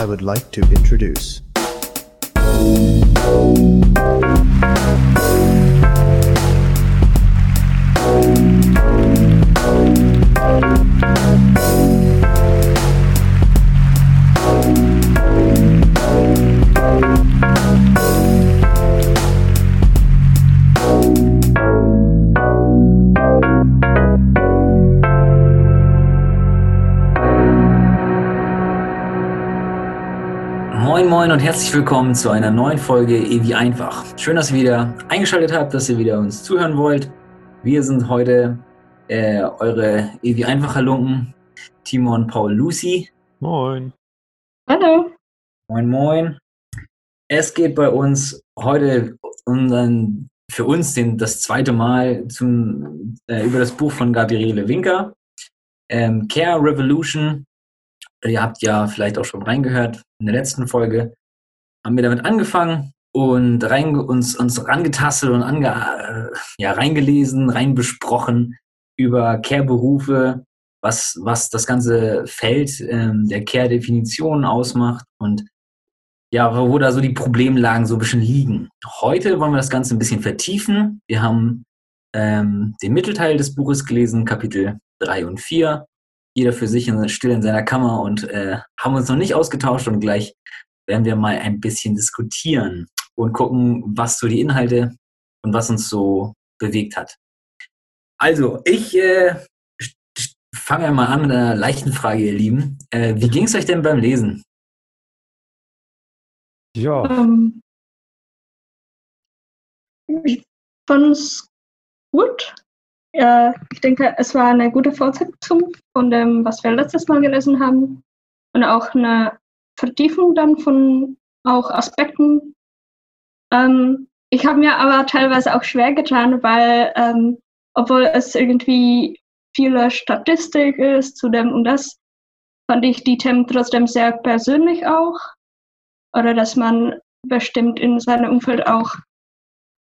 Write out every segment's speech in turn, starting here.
I would like to introduce. Moin und herzlich willkommen zu einer neuen Folge Ewi Einfach. Schön, dass ihr wieder eingeschaltet habt, dass ihr wieder uns zuhören wollt. Wir sind heute äh, eure Ewi Einfacher Lunken, Timon, Paul, Lucy. Moin. Hallo. Moin Moin. Es geht bei uns heute unseren, für uns den, das zweite Mal zum, äh, über das Buch von Gabriele Winker, ähm, Care Revolution. Ihr habt ja vielleicht auch schon reingehört in der letzten Folge. Haben wir damit angefangen und rein, uns, uns rangetastet und ange, äh, ja, reingelesen, reinbesprochen über Care-Berufe, was, was das ganze Feld ähm, der Care-Definition ausmacht und ja, wo da so die Problemlagen so ein bisschen liegen. Heute wollen wir das Ganze ein bisschen vertiefen. Wir haben ähm, den Mittelteil des Buches gelesen, Kapitel 3 und 4. Jeder für sich in, still in seiner Kammer und äh, haben uns noch nicht ausgetauscht und gleich werden wir mal ein bisschen diskutieren und gucken, was so die Inhalte und was uns so bewegt hat. Also, ich äh, fange mal an mit einer leichten Frage, ihr Lieben. Äh, wie ging es euch denn beim Lesen? Ja, Ähm, ich fand es gut. Ja, ich denke, es war eine gute Fortsetzung von dem, was wir letztes Mal gelesen haben. Und auch eine Vertiefung dann von auch Aspekten. Ähm, ich habe mir aber teilweise auch schwer getan, weil ähm, obwohl es irgendwie viele Statistik ist zu dem und das, fand ich die Themen trotzdem sehr persönlich auch. Oder dass man bestimmt in seinem Umfeld auch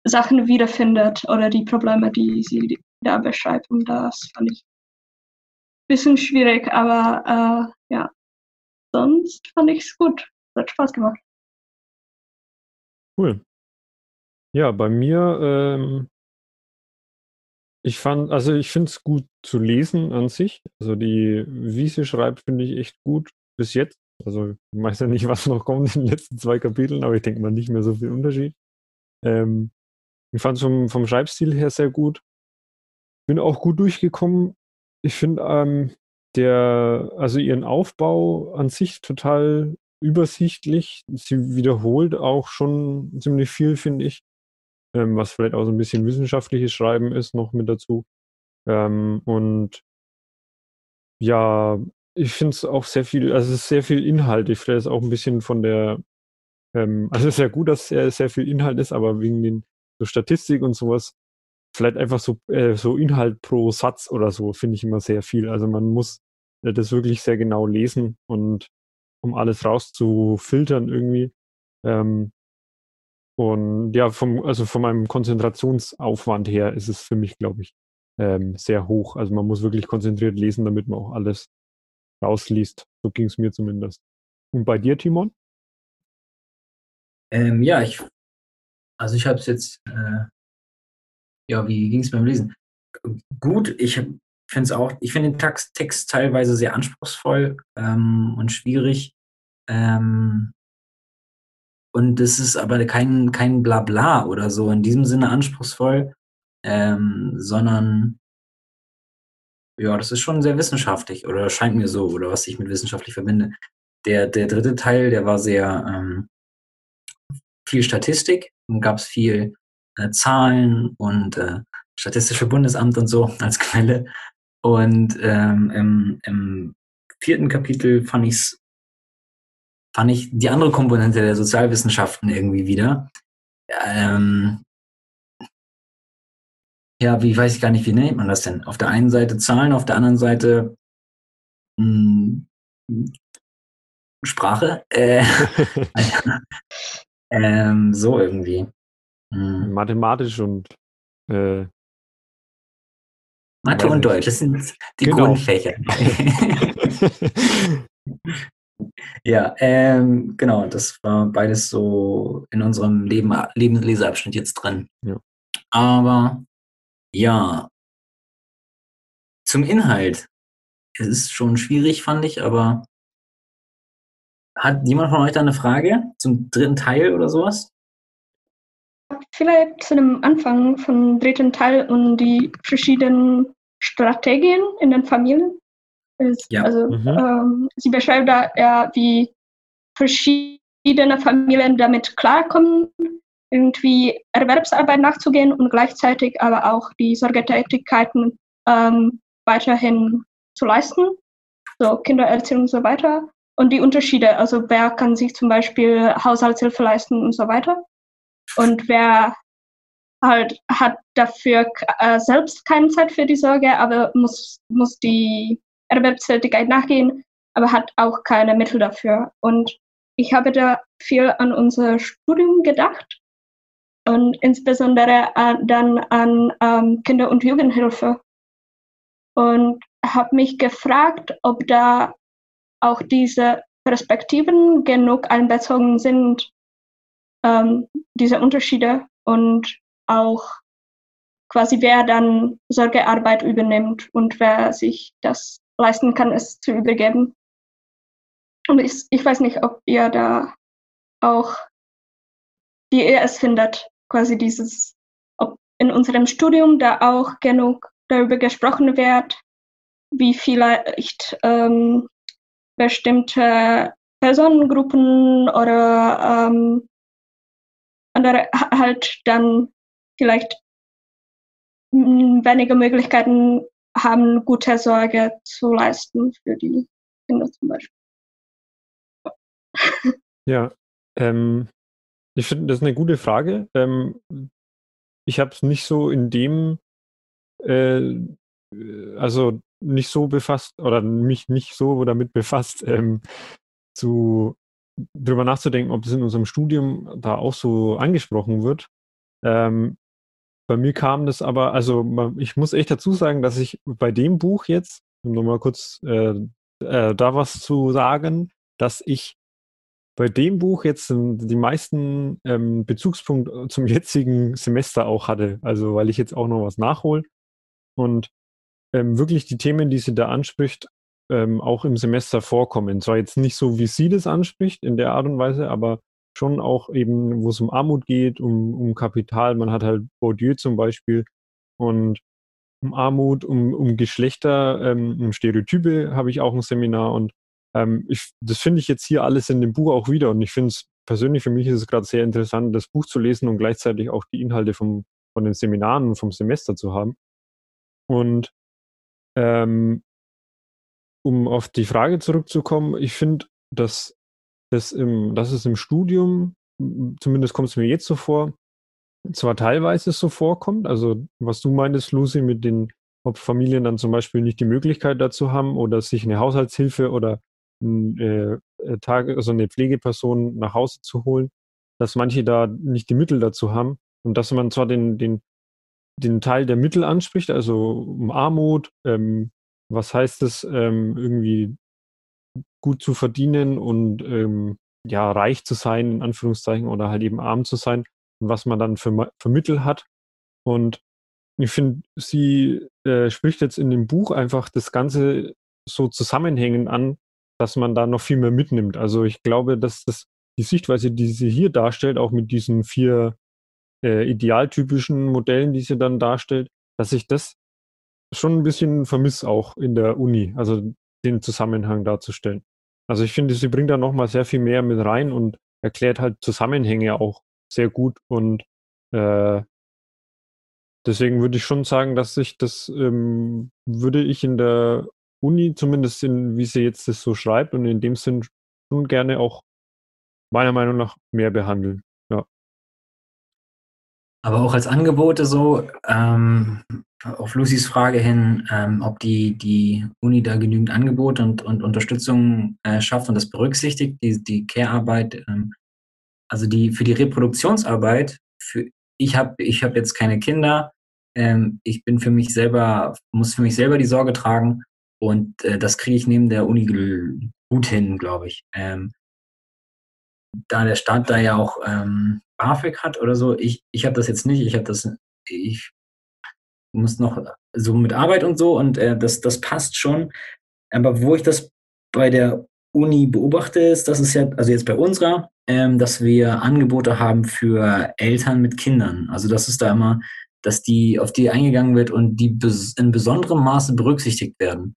Sachen wiederfindet oder die Probleme, die sie da beschreibt. Und das fand ich ein bisschen schwierig, aber äh, ja, sonst fand ich es gut. Hat Spaß gemacht. cool. Ja, bei mir, ähm, ich fand, also ich finde es gut zu lesen an sich. Also die, wie sie schreibt, finde ich echt gut bis jetzt. Also ich weiß ja nicht, was noch kommt in den letzten zwei Kapiteln, aber ich denke mal nicht mehr so viel Unterschied. Ähm, ich fand es vom, vom Schreibstil her sehr gut. Bin auch gut durchgekommen. Ich finde ähm, der, also ihren Aufbau an sich total übersichtlich. Sie wiederholt auch schon ziemlich viel, finde ich. Ähm, was vielleicht auch so ein bisschen wissenschaftliches Schreiben ist, noch mit dazu. Ähm, und ja, ich finde es auch sehr viel, also es ist sehr viel Inhalt. Ich vielleicht ist auch ein bisschen von der, ähm, also es ist ja gut, dass sehr, sehr viel Inhalt ist, aber wegen den so Statistik und sowas, vielleicht einfach so, äh, so Inhalt pro Satz oder so, finde ich immer sehr viel. Also man muss äh, das wirklich sehr genau lesen und um alles rauszufiltern irgendwie. Ähm, und ja, vom, also von meinem Konzentrationsaufwand her ist es für mich, glaube ich, ähm, sehr hoch. Also man muss wirklich konzentriert lesen, damit man auch alles rausliest. So ging es mir zumindest. Und bei dir, Timon? Ähm, ja, ich, also ich habe es jetzt, äh, ja, wie ging es beim Lesen? Gut, ich finde es auch, ich finde den Text, Text teilweise sehr anspruchsvoll ähm, und schwierig. Ähm, und es ist aber kein, kein Blabla oder so in diesem Sinne anspruchsvoll, ähm, sondern ja, das ist schon sehr wissenschaftlich oder scheint mir so, oder was ich mit wissenschaftlich verbinde. Der, der dritte Teil, der war sehr ähm, viel Statistik und gab es viel äh, Zahlen und äh, Statistische Bundesamt und so als Quelle. Und ähm, im, im vierten Kapitel fand ich's, fand ich die andere Komponente der Sozialwissenschaften irgendwie wieder. Ähm, ja, wie weiß ich gar nicht, wie nennt man das denn? Auf der einen Seite Zahlen, auf der anderen Seite mh, Sprache. Äh, ähm, so irgendwie. Hm. Mathematisch und äh, Mathe und. Deutsch, das sind die Genau. Grundfächer. ja, ähm, genau, das war beides so in unserem Leben, Lebensleseabschnitt jetzt drin. Ja. Aber ja, zum Inhalt. Es ist schon schwierig, fand ich, aber hat jemand von euch da eine Frage zum dritten Teil oder sowas? Vielleicht zu dem Anfang vom dritten Teil und die verschiedenen Strategien in den Familien. Es, Ja. Also Mhm. ähm, sie beschreibt da ja, wie verschiedene Familien damit klarkommen, irgendwie Erwerbsarbeit nachzugehen und gleichzeitig aber auch die Sorgetätigkeiten ähm, weiterhin zu leisten, so Kindererziehung und so weiter. Und die Unterschiede, also wer kann sich zum Beispiel Haushaltshilfe leisten und so weiter. Und wer halt hat dafür äh, selbst keine Zeit für die Sorge, aber muss, muss die Erwerbstätigkeit nachgehen, aber hat auch keine Mittel dafür. Und ich habe da viel an unser Studium gedacht und insbesondere an, dann an ähm, Kinder- und Jugendhilfe. Und habe mich gefragt, ob da auch diese Perspektiven genug einbezogen sind, ähm, diese Unterschiede und auch quasi wer dann Sorgearbeit übernimmt und wer sich das leisten kann, es zu übergeben. Und ich, ich weiß nicht, ob ihr da auch, wie ihr es findet, quasi dieses, ob in unserem Studium da auch genug darüber gesprochen wird, wie vielleicht ähm, bestimmte Personengruppen oder ähm, andere ha- halt dann vielleicht mm, weniger Möglichkeiten haben, gute Sorge zu leisten für die Kinder zum Beispiel. Ja, ähm, ich finde, das ist eine gute Frage. Ähm, ich habe es nicht so in dem, äh, äh, also nicht so befasst oder mich nicht so damit befasst, ähm, zu drüber nachzudenken, ob das in unserem Studium da auch so angesprochen wird. Ähm, bei mir kam das aber, also ich muss echt dazu sagen, dass ich bei dem Buch jetzt, um nochmal kurz äh, äh, da was zu sagen, dass ich bei dem Buch jetzt ähm, die meisten ähm, Bezugspunkt zum jetzigen Semester auch hatte. Also weil ich jetzt auch noch was nachhole und ähm, wirklich die Themen, die sie da anspricht, ähm, auch im Semester vorkommen. Zwar jetzt nicht so, wie sie das anspricht in der Art und Weise, aber schon auch eben, wo es um Armut geht, um, um Kapital. Man hat halt Bourdieu zum Beispiel und um Armut, um, um Geschlechter, ähm, um Stereotype habe ich auch ein Seminar und ähm, ich, das finde ich jetzt hier alles in dem Buch auch wieder und ich finde es persönlich, für mich ist es gerade sehr interessant, das Buch zu lesen und gleichzeitig auch die Inhalte vom, von den Seminaren und vom Semester zu haben. Und ähm, um auf die Frage zurückzukommen, ich finde, dass, das im, dass es im Studium, zumindest kommt es mir jetzt so vor, zwar teilweise so vorkommt, also was du meintest, Lucy, mit den, ob Familien dann zum Beispiel nicht die Möglichkeit dazu haben oder sich eine Haushaltshilfe oder äh, äh, Tage, also eine Pflegeperson nach Hause zu holen, dass manche da nicht die Mittel dazu haben. Und dass man zwar den, den, den Teil der Mittel anspricht, also um Armut, ähm, was heißt es, ähm, irgendwie gut zu verdienen und ähm, ja, reich zu sein, in Anführungszeichen, oder halt eben arm zu sein und was man dann für, für Mittel hat. Und ich finde, sie äh, spricht jetzt in dem Buch einfach das Ganze so zusammenhängend an, dass man da noch viel mehr mitnimmt. Also ich glaube, dass das die Sichtweise, die sie hier darstellt, auch mit diesen vier äh, idealtypischen Modellen, die sie dann darstellt, dass ich das schon ein bisschen vermisse auch in der Uni, also den Zusammenhang darzustellen. Also ich finde, sie bringt da nochmal sehr viel mehr mit rein und erklärt halt Zusammenhänge auch sehr gut und äh, deswegen würde ich schon sagen, dass ich das ähm, würde ich in der Uni, zumindest in, wie sie jetzt das so schreibt und in dem Sinn schon gerne auch meiner Meinung nach mehr behandeln. Aber auch als Angebote so, ähm, auf Lucys Frage hin, ähm, ob die, die Uni da genügend Angebote und, und Unterstützung äh, schafft und das berücksichtigt, die, die Care-Arbeit, ähm, also die für die Reproduktionsarbeit, für, ich habe ich hab jetzt keine Kinder, ähm, ich bin für mich selber, muss für mich selber die Sorge tragen und äh, das kriege ich neben der Uni gut hin, glaube ich. Ähm, da der Staat da ja auch ähm, BAföG hat oder so, ich, ich habe das jetzt nicht, ich habe das, ich muss noch so mit Arbeit und so und äh, das, das passt schon. Aber wo ich das bei der Uni beobachte, ist, dass es ja, also jetzt bei unserer, ähm, dass wir Angebote haben für Eltern mit Kindern. Also das ist da immer, dass die, auf die eingegangen wird und die in besonderem Maße berücksichtigt werden.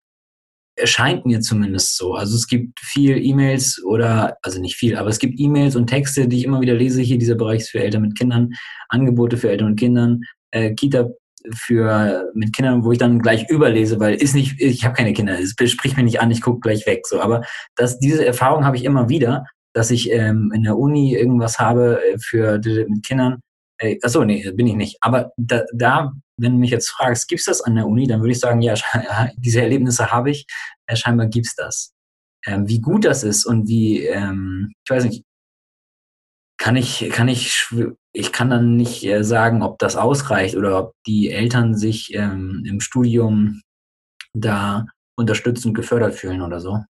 Erscheint mir zumindest so. Also es gibt viel E-Mails oder, also nicht viel, aber es gibt E-Mails und Texte, die ich immer wieder lese. Hier dieser Bereich ist für Eltern mit Kindern, Angebote für Eltern mit Kindern, äh, Kita für mit Kindern, wo ich dann gleich überlese, weil ist nicht, ich habe keine Kinder, es spricht mich nicht an, ich gucke gleich weg. So, aber das, diese Erfahrung habe ich immer wieder, dass ich ähm, in der Uni irgendwas habe äh, für mit Kindern. Äh, achso, nee, bin ich nicht. Aber da, da wenn du mich jetzt fragst, gibt es das an der Uni, dann würde ich sagen, ja, diese Erlebnisse habe ich. Äh, scheinbar gibt's das. Ähm, wie gut das ist und wie, ähm, ich weiß nicht, kann ich, kann ich, ich kann dann nicht äh, sagen, ob das ausreicht oder ob die Eltern sich ähm, im Studium da unterstützend gefördert fühlen oder so.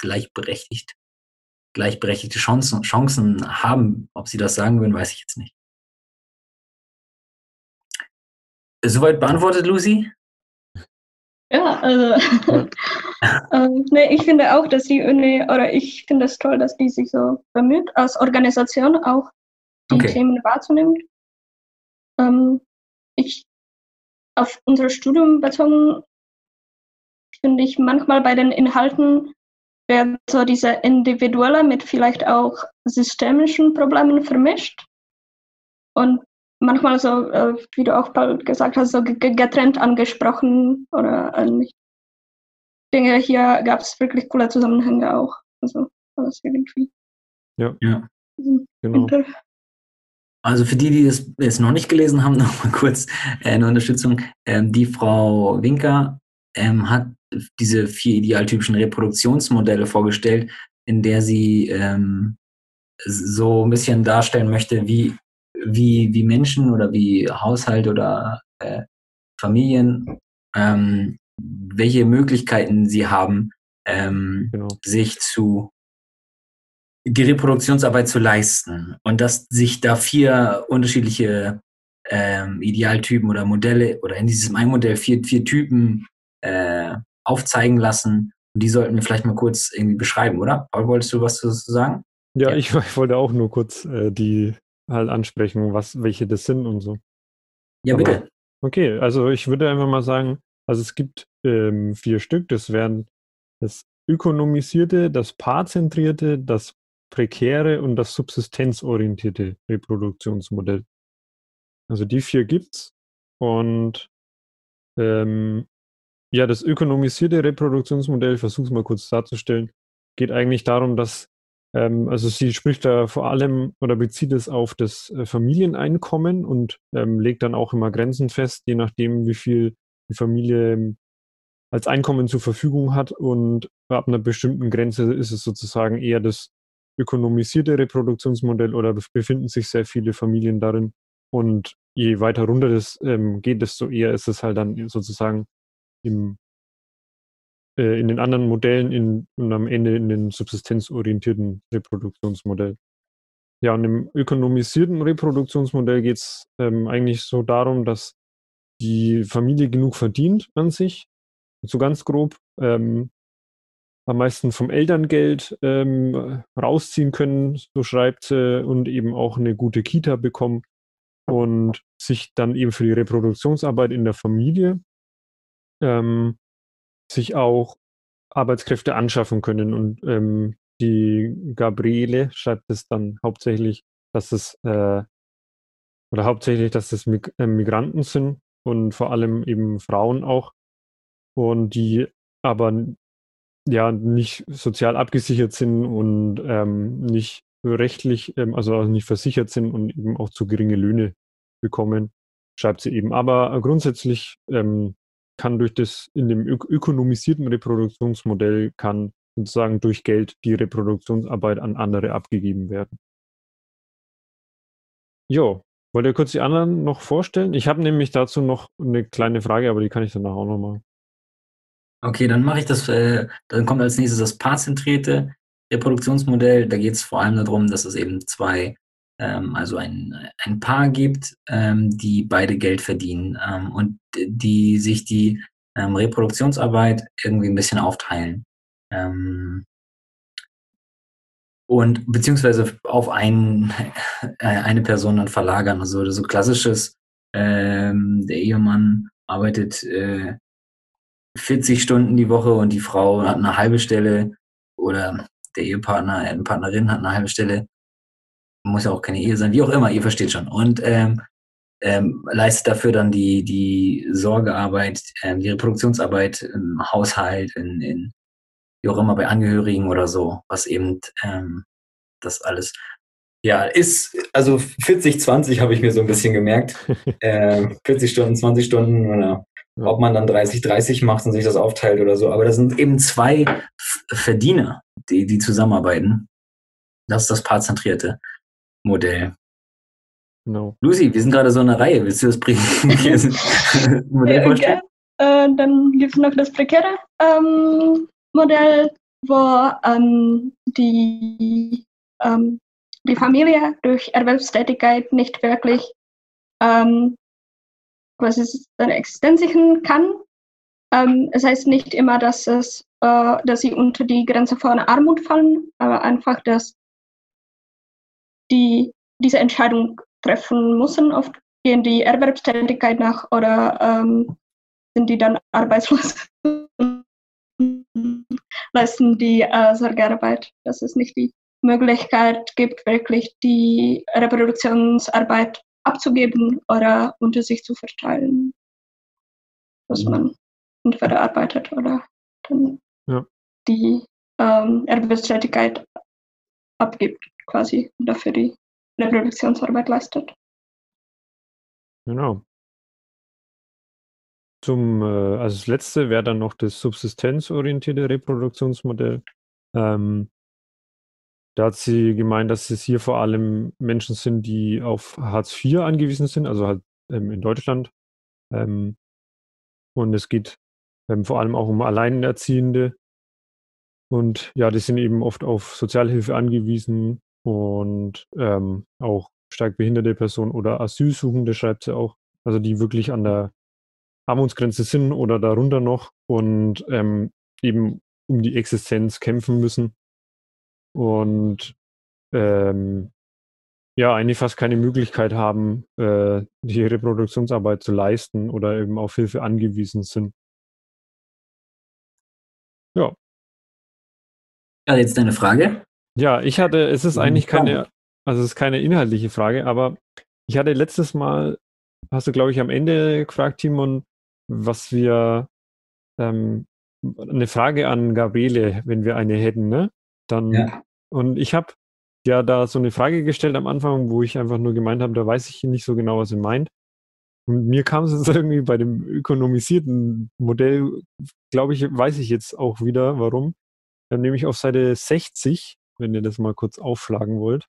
Gleichberechtigt. Gleichberechtigte Chancen, Chancen haben. Ob sie das sagen würden, weiß ich jetzt nicht. Soweit beantwortet, Lucy? Ja, also ähm, nee, ich finde auch, dass die Uni, oder ich finde es toll, dass die sich so bemüht, als Organisation auch die okay. Themen wahrzunehmen. Ähm, ich auf unser Studium bezogen finde ich manchmal bei den Inhalten wird so diese individuelle mit vielleicht auch systemischen Problemen vermischt. Und manchmal so, äh, wie du auch gesagt hast, so getrennt angesprochen oder äh. Ich denke, hier gab es wirklich coole Zusammenhänge auch. Also alles irgendwie. Ja, ja. genau. Also für die, die das jetzt noch nicht gelesen haben, noch mal kurz äh, eine Unterstützung. Ähm, die Frau Winker ähm, hat diese vier idealtypischen Reproduktionsmodelle vorgestellt, in der sie ähm, so ein bisschen darstellen möchte, wie wie, wie Menschen oder wie Haushalt oder äh, Familien, ähm, welche Möglichkeiten sie haben, ähm, genau. sich zu die Reproduktionsarbeit zu leisten und dass sich da vier unterschiedliche ähm, Idealtypen oder Modelle oder in diesem ein Modell vier, vier Typen äh, aufzeigen lassen. Und die sollten wir vielleicht mal kurz irgendwie beschreiben, oder? Paul, wolltest du was zu sagen? Ja, ja. Ich, ich, wollte auch nur kurz äh, die halt ansprechen, was, welche das sind und so. Ja, bitte. Aber, okay, also ich würde einfach mal sagen, also es gibt ähm, vier Stück, das wären das ökonomisierte, das paarzentrierte, das prekäre und das subsistenzorientierte Reproduktionsmodell. Also die vier gibt's und ähm, ja, das ökonomisierte Reproduktionsmodell, ich versuche es mal kurz darzustellen, geht eigentlich darum, dass ähm, also sie spricht da vor allem oder bezieht es auf das äh, Familieneinkommen und ähm, legt dann auch immer Grenzen fest, je nachdem, wie viel die Familie ähm, als Einkommen zur Verfügung hat. Und ab einer bestimmten Grenze ist es sozusagen eher das ökonomisierte Reproduktionsmodell oder befinden sich sehr viele Familien darin. Und je weiter runter das ähm, geht, desto eher ist es halt dann sozusagen im äh, in den anderen Modellen in, und am Ende in den subsistenzorientierten Reproduktionsmodell. Ja, und im ökonomisierten Reproduktionsmodell geht es ähm, eigentlich so darum, dass die Familie genug verdient an sich, so ganz grob, ähm, am meisten vom Elterngeld ähm, rausziehen können, so schreibt sie, und eben auch eine gute Kita bekommen und sich dann eben für die Reproduktionsarbeit in der Familie ähm, sich auch Arbeitskräfte anschaffen können. Und ähm, die Gabriele schreibt es dann hauptsächlich, dass es äh, oder hauptsächlich, dass es Mig äh, Migranten sind und vor allem eben Frauen auch und die aber ja nicht sozial abgesichert sind und ähm, nicht rechtlich, ähm, also nicht versichert sind und eben auch zu geringe Löhne bekommen, schreibt sie eben. Aber grundsätzlich ähm, kann durch das in dem ök ökonomisierten Reproduktionsmodell kann sozusagen durch Geld die Reproduktionsarbeit an andere abgegeben werden. Jo, wollt ihr kurz die anderen noch vorstellen? Ich habe nämlich dazu noch eine kleine Frage, aber die kann ich danach auch noch machen. Okay, dann mache ich das, äh, dann kommt als nächstes das paarzentrierte Reproduktionsmodell. Da geht es vor allem darum, dass es eben zwei, also ein, ein Paar gibt, ähm, die beide Geld verdienen ähm, und die sich die ähm, Reproduktionsarbeit irgendwie ein bisschen aufteilen. Ähm, und beziehungsweise auf einen, äh, eine Person dann verlagern. Also so klassisches, ähm, der Ehemann arbeitet äh, 40 Stunden die Woche und die Frau hat eine halbe Stelle oder der Ehepartner, eine Partnerin hat eine halbe Stelle. Muss ja auch keine Ehe sein, wie auch immer, ihr versteht schon. Und ähm, ähm, leistet dafür dann die, die Sorgearbeit, ähm, die Reproduktionsarbeit im Haushalt, in, in wie auch immer bei Angehörigen oder so, was eben ähm, das alles ja, ist, also 40, 20 habe ich mir so ein bisschen gemerkt. äh, 40 Stunden, 20 Stunden oder ob man dann 30, 30 macht und sich das aufteilt oder so. Aber das sind eben zwei Verdiener, die, die zusammenarbeiten. Das ist das paarzentrierte Modell. No. Lucy, wir sind gerade so in einer Reihe. Willst du das Modell vorstellen? Okay. Äh, dann gibt es noch das prekäre ähm, Modell, wo ähm, die, ähm, die Familie durch Erwerbstätigkeit nicht wirklich ähm, quasi seine Existenz sichern kann. Ähm, es heißt nicht immer, dass, es, äh, dass sie unter die Grenze von Armut fallen, aber einfach, dass die diese Entscheidung treffen müssen. Oft gehen die Erwerbstätigkeit nach oder ähm, sind die dann arbeitslos, leisten die äh, Sorgearbeit, dass es nicht die Möglichkeit gibt, wirklich die Reproduktionsarbeit abzugeben oder unter sich zu verteilen. Dass mhm. man entweder arbeitet oder dann ja. die ähm, Erwerbstätigkeit abgibt, quasi dafür die Reproduktionsarbeit leistet. Genau. Zum, äh, also das letzte wäre dann noch das subsistenzorientierte Reproduktionsmodell. Ähm, da hat sie gemeint, dass es hier vor allem Menschen sind, die auf Hartz IV angewiesen sind, also halt ähm, in Deutschland. Ähm, und es geht ähm, vor allem auch um Alleinerziehende. Und ja, die sind eben oft auf Sozialhilfe angewiesen und ähm, auch stark behinderte Personen oder Asylsuchende, schreibt sie auch. Also die wirklich an der Armutsgrenze sind oder darunter noch und ähm, eben um die Existenz kämpfen müssen und ähm, ja, eigentlich fast keine Möglichkeit haben, äh, die Reproduktionsarbeit zu leisten oder eben auf Hilfe angewiesen sind. Ja. Ja, jetzt deine Frage. Ja, ich hatte, es ist eigentlich keine, also es ist keine inhaltliche Frage, aber ich hatte letztes Mal, hast du, glaube ich, am Ende gefragt, Timon, was wir, ähm, eine Frage an Gabriele, wenn wir eine hätten, ne? Dann, ja. und ich habe ja da so eine Frage gestellt am Anfang, wo ich einfach nur gemeint habe, da weiß ich nicht so genau, was sie meint. Und mir kam es jetzt irgendwie bei dem ökonomisierten Modell, glaube ich, weiß ich jetzt auch wieder, warum. Dann nehme ich auf Seite 60, wenn ihr das mal kurz aufschlagen wollt.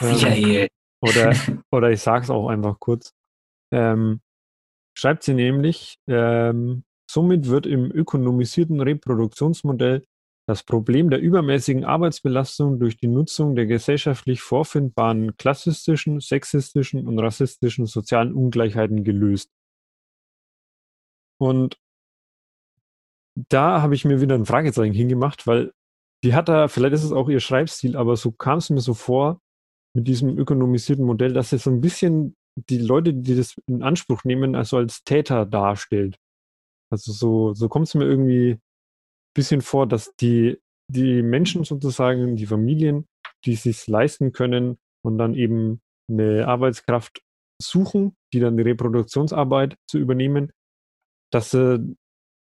Ähm, oder, oder ich sage es auch einfach kurz. Ähm, schreibt sie nämlich, ähm, somit wird im ökonomisierten Reproduktionsmodell das Problem der übermäßigen Arbeitsbelastung durch die Nutzung der gesellschaftlich vorfindbaren klassistischen, sexistischen und rassistischen sozialen Ungleichheiten gelöst. Und da habe ich mir wieder ein Fragezeichen hingemacht, weil die hat da, vielleicht ist es auch ihr Schreibstil, aber so kam es mir so vor mit diesem ökonomisierten Modell, dass es so ein bisschen die Leute, die das in Anspruch nehmen, also als Täter darstellt. Also so, so kommt es mir irgendwie bisschen vor, dass die, die Menschen sozusagen, die Familien, die es sich leisten können und dann eben eine Arbeitskraft suchen, die dann die Reproduktionsarbeit zu übernehmen, dass äh,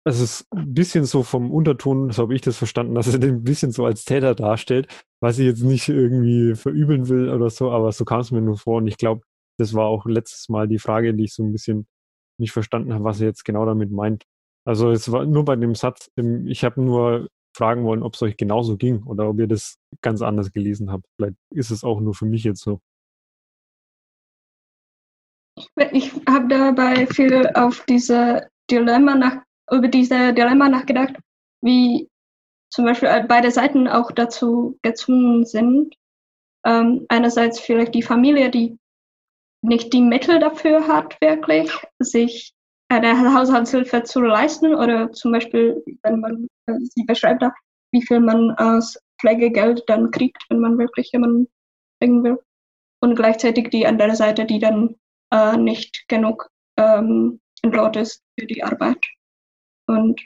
es ist ein bisschen so vom Unterton, so habe ich das verstanden, dass er den ein bisschen so als Täter darstellt, was ich jetzt nicht irgendwie verübeln will oder so, aber so kam es mir nur vor und ich glaube, das war auch letztes Mal die Frage, die ich so ein bisschen nicht verstanden habe, was er jetzt genau damit meint. Also es war nur bei dem Satz, ich habe nur fragen wollen, ob es euch genauso ging oder ob ihr das ganz anders gelesen habt. Vielleicht ist es auch nur für mich jetzt so. Ich habe dabei viel auf diese Dilemma nach über diese Dilemma nachgedacht, wie zum Beispiel äh, beide Seiten auch dazu gezwungen sind. Ähm, einerseits vielleicht die Familie, die nicht die Mittel dafür hat, wirklich sich eine Haushaltshilfe zu leisten oder zum Beispiel, wenn man äh, sie beschreibt, wie viel man aus Pflegegeld dann kriegt, wenn man wirklich jemanden pflegen will. Und gleichzeitig die andere Seite, die dann äh, nicht genug ähm, entlohnt ist für die Arbeit. Und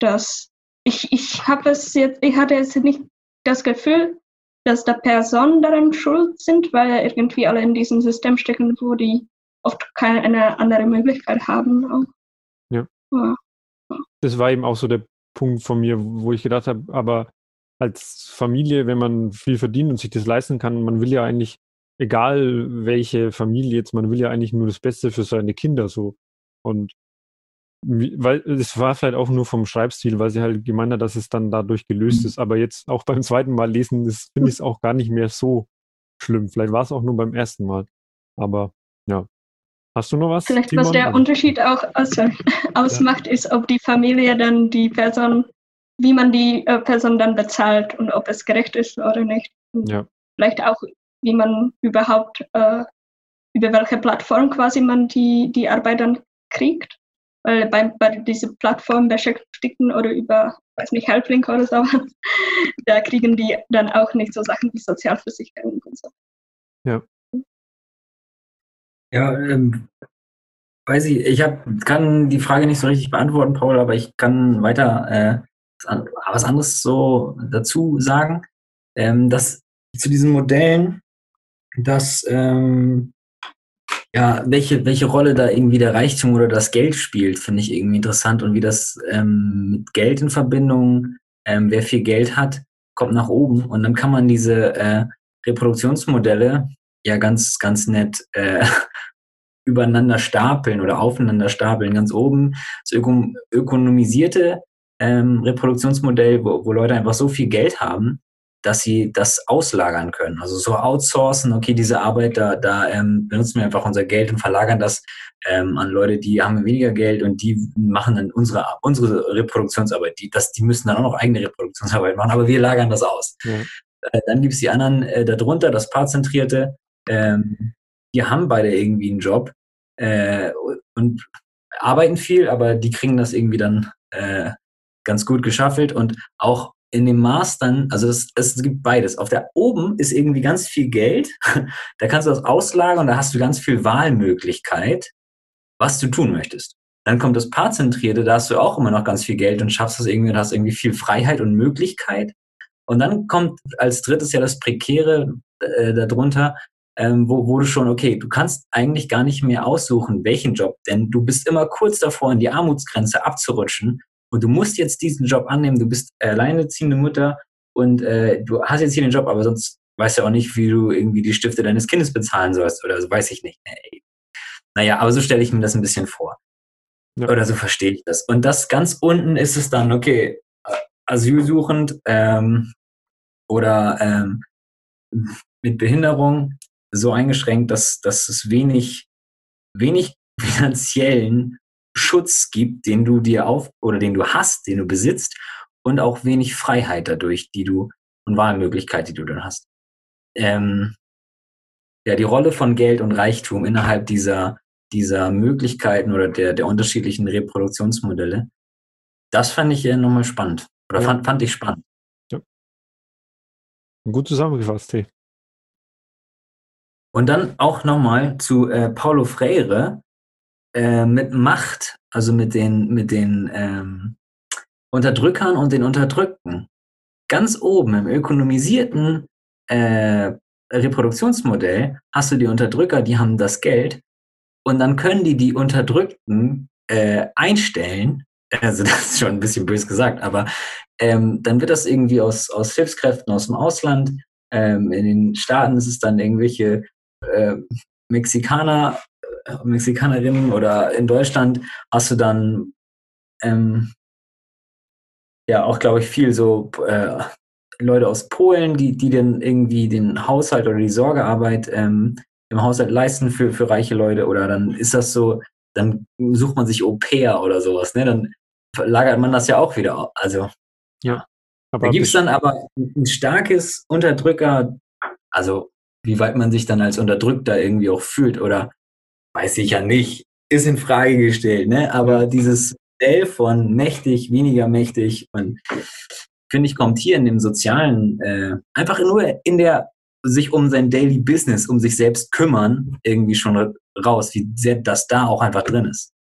das, ich, ich habe es jetzt, ich hatte jetzt nicht das Gefühl, dass da Personen daran schuld sind, weil irgendwie alle in diesem System stecken, wo die oft keine andere Möglichkeit haben. Auch. Ja. ja. Das war eben auch so der Punkt von mir, wo ich gedacht habe, aber als Familie, wenn man viel verdient und sich das leisten kann, man will ja eigentlich, egal welche Familie jetzt, man will ja eigentlich nur das Beste für seine Kinder so. Und weil es war vielleicht auch nur vom Schreibstil, weil sie halt gemeint hat, dass es dann dadurch gelöst mhm. ist. Aber jetzt auch beim zweiten Mal lesen, finde ich es auch gar nicht mehr so schlimm. Vielleicht war es auch nur beim ersten Mal. Aber ja. Hast du noch was? Vielleicht, Timon? was der Unterschied auch also, ausmacht, ja. ist, ob die Familie dann die Person, wie man die äh, Person dann bezahlt und ob es gerecht ist oder nicht. Und ja. Vielleicht auch, wie man überhaupt, äh, über welche Plattform quasi man die, die Arbeit dann kriegt. Weil bei, bei dieser Plattform Beschäftigten oder über, weiß nicht, Helplink oder so, da kriegen die dann auch nicht so Sachen wie Sozialversicherung und so. Ja. Ja, ähm, weiß ich, ich hab, kann die Frage nicht so richtig beantworten, Paul, aber ich kann weiter äh, was anderes so dazu sagen, ähm, dass zu diesen Modellen, dass ähm, ja, welche, welche Rolle da irgendwie der Reichtum oder das Geld spielt, finde ich irgendwie interessant und wie das ähm, mit Geld in Verbindung, ähm, wer viel Geld hat, kommt nach oben und dann kann man diese äh, Reproduktionsmodelle ja ganz, ganz nett äh, übereinander stapeln oder aufeinander stapeln. Ganz oben das öko ökonomisierte ähm, Reproduktionsmodell, wo, wo Leute einfach so viel Geld haben, dass sie das auslagern können. Also so outsourcen, okay, diese Arbeit, da, da ähm, benutzen wir einfach unser Geld und verlagern das ähm, an Leute, die haben weniger Geld und die machen dann unsere, unsere Reproduktionsarbeit. Die, das, die müssen dann auch noch eigene Reproduktionsarbeit machen, aber wir lagern das aus. Ja. Äh, dann gibt es die anderen äh, darunter, das Paarzentrierte, ähm, die haben beide irgendwie einen Job äh, und arbeiten viel, aber die kriegen das irgendwie dann äh, ganz gut geschaffelt und auch in dem Maß dann, also es, es gibt beides. Auf der oben ist irgendwie ganz viel Geld, da kannst du das auslagern und da hast du ganz viel Wahlmöglichkeit, was du tun möchtest. Dann kommt das Paarzentrierte, da hast du auch immer noch ganz viel Geld und schaffst das irgendwie und hast irgendwie viel Freiheit und Möglichkeit. Und dann kommt als drittes ja das Prekäre äh, darunter, ähm, wo, wo du schon, okay, du kannst eigentlich gar nicht mehr aussuchen, welchen Job, denn du bist immer kurz davor, in die Armutsgrenze abzurutschen und du musst jetzt diesen Job annehmen, du bist alleineziehende Mutter und äh, du hast jetzt hier den Job, aber sonst weißt du auch nicht, wie du irgendwie die Stifte deines Kindes bezahlen sollst oder so, weiß ich nicht. Ey. Naja, aber so stelle ich mir das ein bisschen vor. Ja. Oder so verstehe ich das. Und das ganz unten ist es dann, okay, asylsuchend ähm, oder ähm, mit Behinderung so eingeschränkt, dass, dass es wenig, wenig finanziellen Schutz gibt, den du dir auf oder den du hast, den du besitzt und auch wenig Freiheit dadurch, die du und Wahlmöglichkeit, die du dann hast. Ähm, ja, die Rolle von Geld und Reichtum innerhalb dieser, dieser Möglichkeiten oder der, der unterschiedlichen Reproduktionsmodelle, das fand ich ja nochmal spannend. Oder ja. fand, fand ich spannend. Ja. Gut zusammengefasst, T. Und dann auch nochmal zu äh, Paulo Freire äh, mit Macht, also mit den, mit den ähm, Unterdrückern und den Unterdrückten. Ganz oben im ökonomisierten äh, Reproduktionsmodell hast du die Unterdrücker, die haben das Geld und dann können die die Unterdrückten äh, einstellen. Also das ist schon ein bisschen bös gesagt, aber ähm, dann wird das irgendwie aus, aus Hilfskräften aus dem Ausland. Ähm, in den Staaten ist es dann irgendwelche äh, Mexikaner, äh, Mexikanerinnen oder in Deutschland hast du dann ähm, ja auch, glaube ich, viel so äh, Leute aus Polen, die, die dann irgendwie den Haushalt oder die Sorgearbeit ähm, im Haushalt leisten für, für reiche Leute oder dann ist das so, dann sucht man sich Au pair oder sowas, ne? Dann lagert man das ja auch wieder auf. Also Ja. da gibt es dann aber ein starkes Unterdrücker, also wie weit man sich dann als Unterdrückter irgendwie auch fühlt oder weiß ich ja nicht, ist in Frage gestellt, ne? Aber dieses Modell von mächtig, weniger mächtig und finde ich, kommt hier in dem sozialen, äh, einfach nur in der sich um sein Daily Business, um sich selbst kümmern, irgendwie schon raus, wie sehr das da auch einfach drin ist.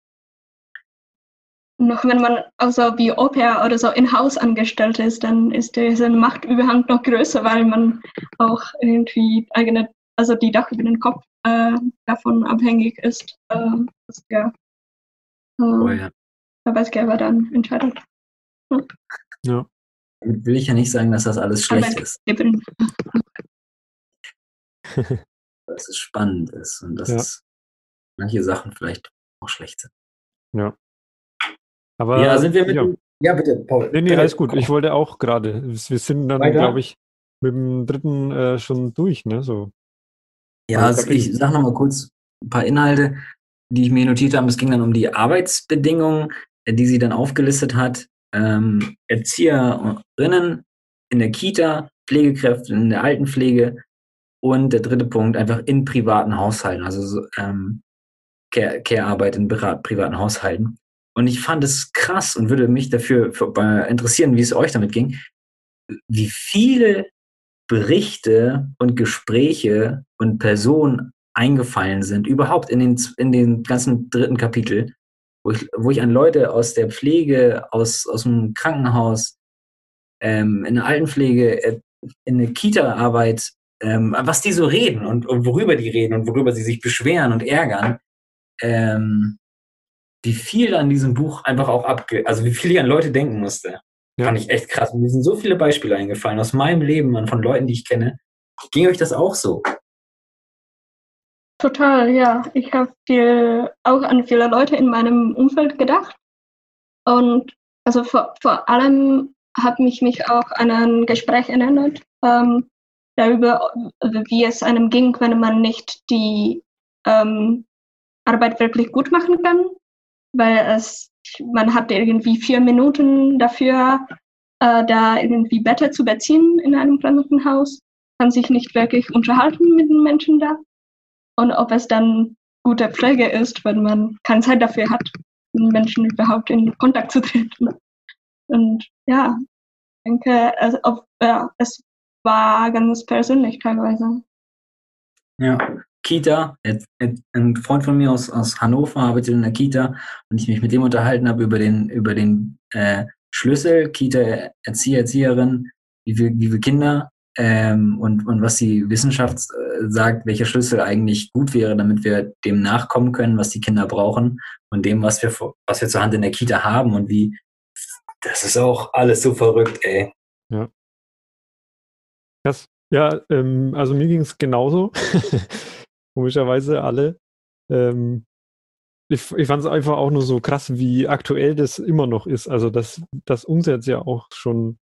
Noch wenn man also wie Au-pair oder so in-house angestellt ist, dann ist diese Machtüberhang noch größer, weil man auch irgendwie eigene, also die Dach über den Kopf äh, davon abhängig ist, äh, was der äh, Oh ja. Arbeitgeber dann entscheidet. ja. Damit will ich ja nicht sagen, dass das alles schlecht ist, dass es spannend ist und dass Ja. es manche Sachen vielleicht auch schlecht sind. Aber ja, sind wir mit ja. dem, ja bitte, Paul. Nee, nee, Bitte. alles gut. Ich wollte auch gerade. Wir sind dann, glaube ich, mit dem dritten äh, schon durch, ne? So. Ja, also ich sage nochmal kurz ein paar Inhalte, die ich mir notiert habe. Es ging dann um die Arbeitsbedingungen, die sie dann aufgelistet hat. Ähm, Erzieherinnen in der Kita, Pflegekräfte in der Altenpflege und der dritte Punkt einfach in privaten Haushalten, also so, ähm, Care- Care-Arbeit in privaten Haushalten. Und ich fand es krass und würde mich dafür für, äh, interessieren, wie es euch damit ging, wie viele Berichte und Gespräche und Personen eingefallen sind, überhaupt in den, in den ganzen dritten Kapitel, wo ich, wo ich an Leute aus der Pflege, aus, aus dem Krankenhaus, ähm, in der Altenpflege, äh, in der Kita-Arbeit, ähm, was die so reden und, und worüber die reden und worüber sie sich beschweren und ärgern, ähm, wie viel an diesem Buch einfach auch abge... Also wie viel ich an Leute denken musste. Ja. Fand ich echt krass. Mir sind so viele Beispiele eingefallen aus meinem Leben und von Leuten, die ich kenne. Ging euch das auch so? Total, ja. Ich habe viel, auch an viele Leute in meinem Umfeld gedacht. Und also vor, vor allem habe mich mich auch an ein Gespräch erinnert, ähm, darüber, wie es einem ging, wenn man nicht die ähm, Arbeit wirklich gut machen kann, weil es, man hat irgendwie vier Minuten dafür, äh, da irgendwie Bette zu beziehen in einem Krankenhaus, kann sich nicht wirklich unterhalten mit den Menschen da und ob es dann gute Pflege ist, wenn man keine Zeit dafür hat, mit Menschen überhaupt in Kontakt zu treten. Und ja, ich denke, es, ob, ja, es war ganz persönlich teilweise. Ja. Kita, ein Freund von mir aus, aus Hannover arbeitet in der Kita und ich mich mit dem unterhalten habe über den, über den äh, Schlüssel, Kita, Erzieher, Erzieherin, wie viele, wie viele Kinder ähm, und, und was die Wissenschaft äh, sagt, welcher Schlüssel eigentlich gut wäre, damit wir dem nachkommen können, was die Kinder brauchen und dem, was wir, was wir zur Hand in der Kita haben und wie, das ist auch alles so verrückt, ey. Krass. Ja, ähm, also mir ging es genauso. Komischerweise alle. Ähm, ich ich fand es einfach auch nur so krass, wie aktuell das immer noch ist. Also, dass, dass uns jetzt ja auch schon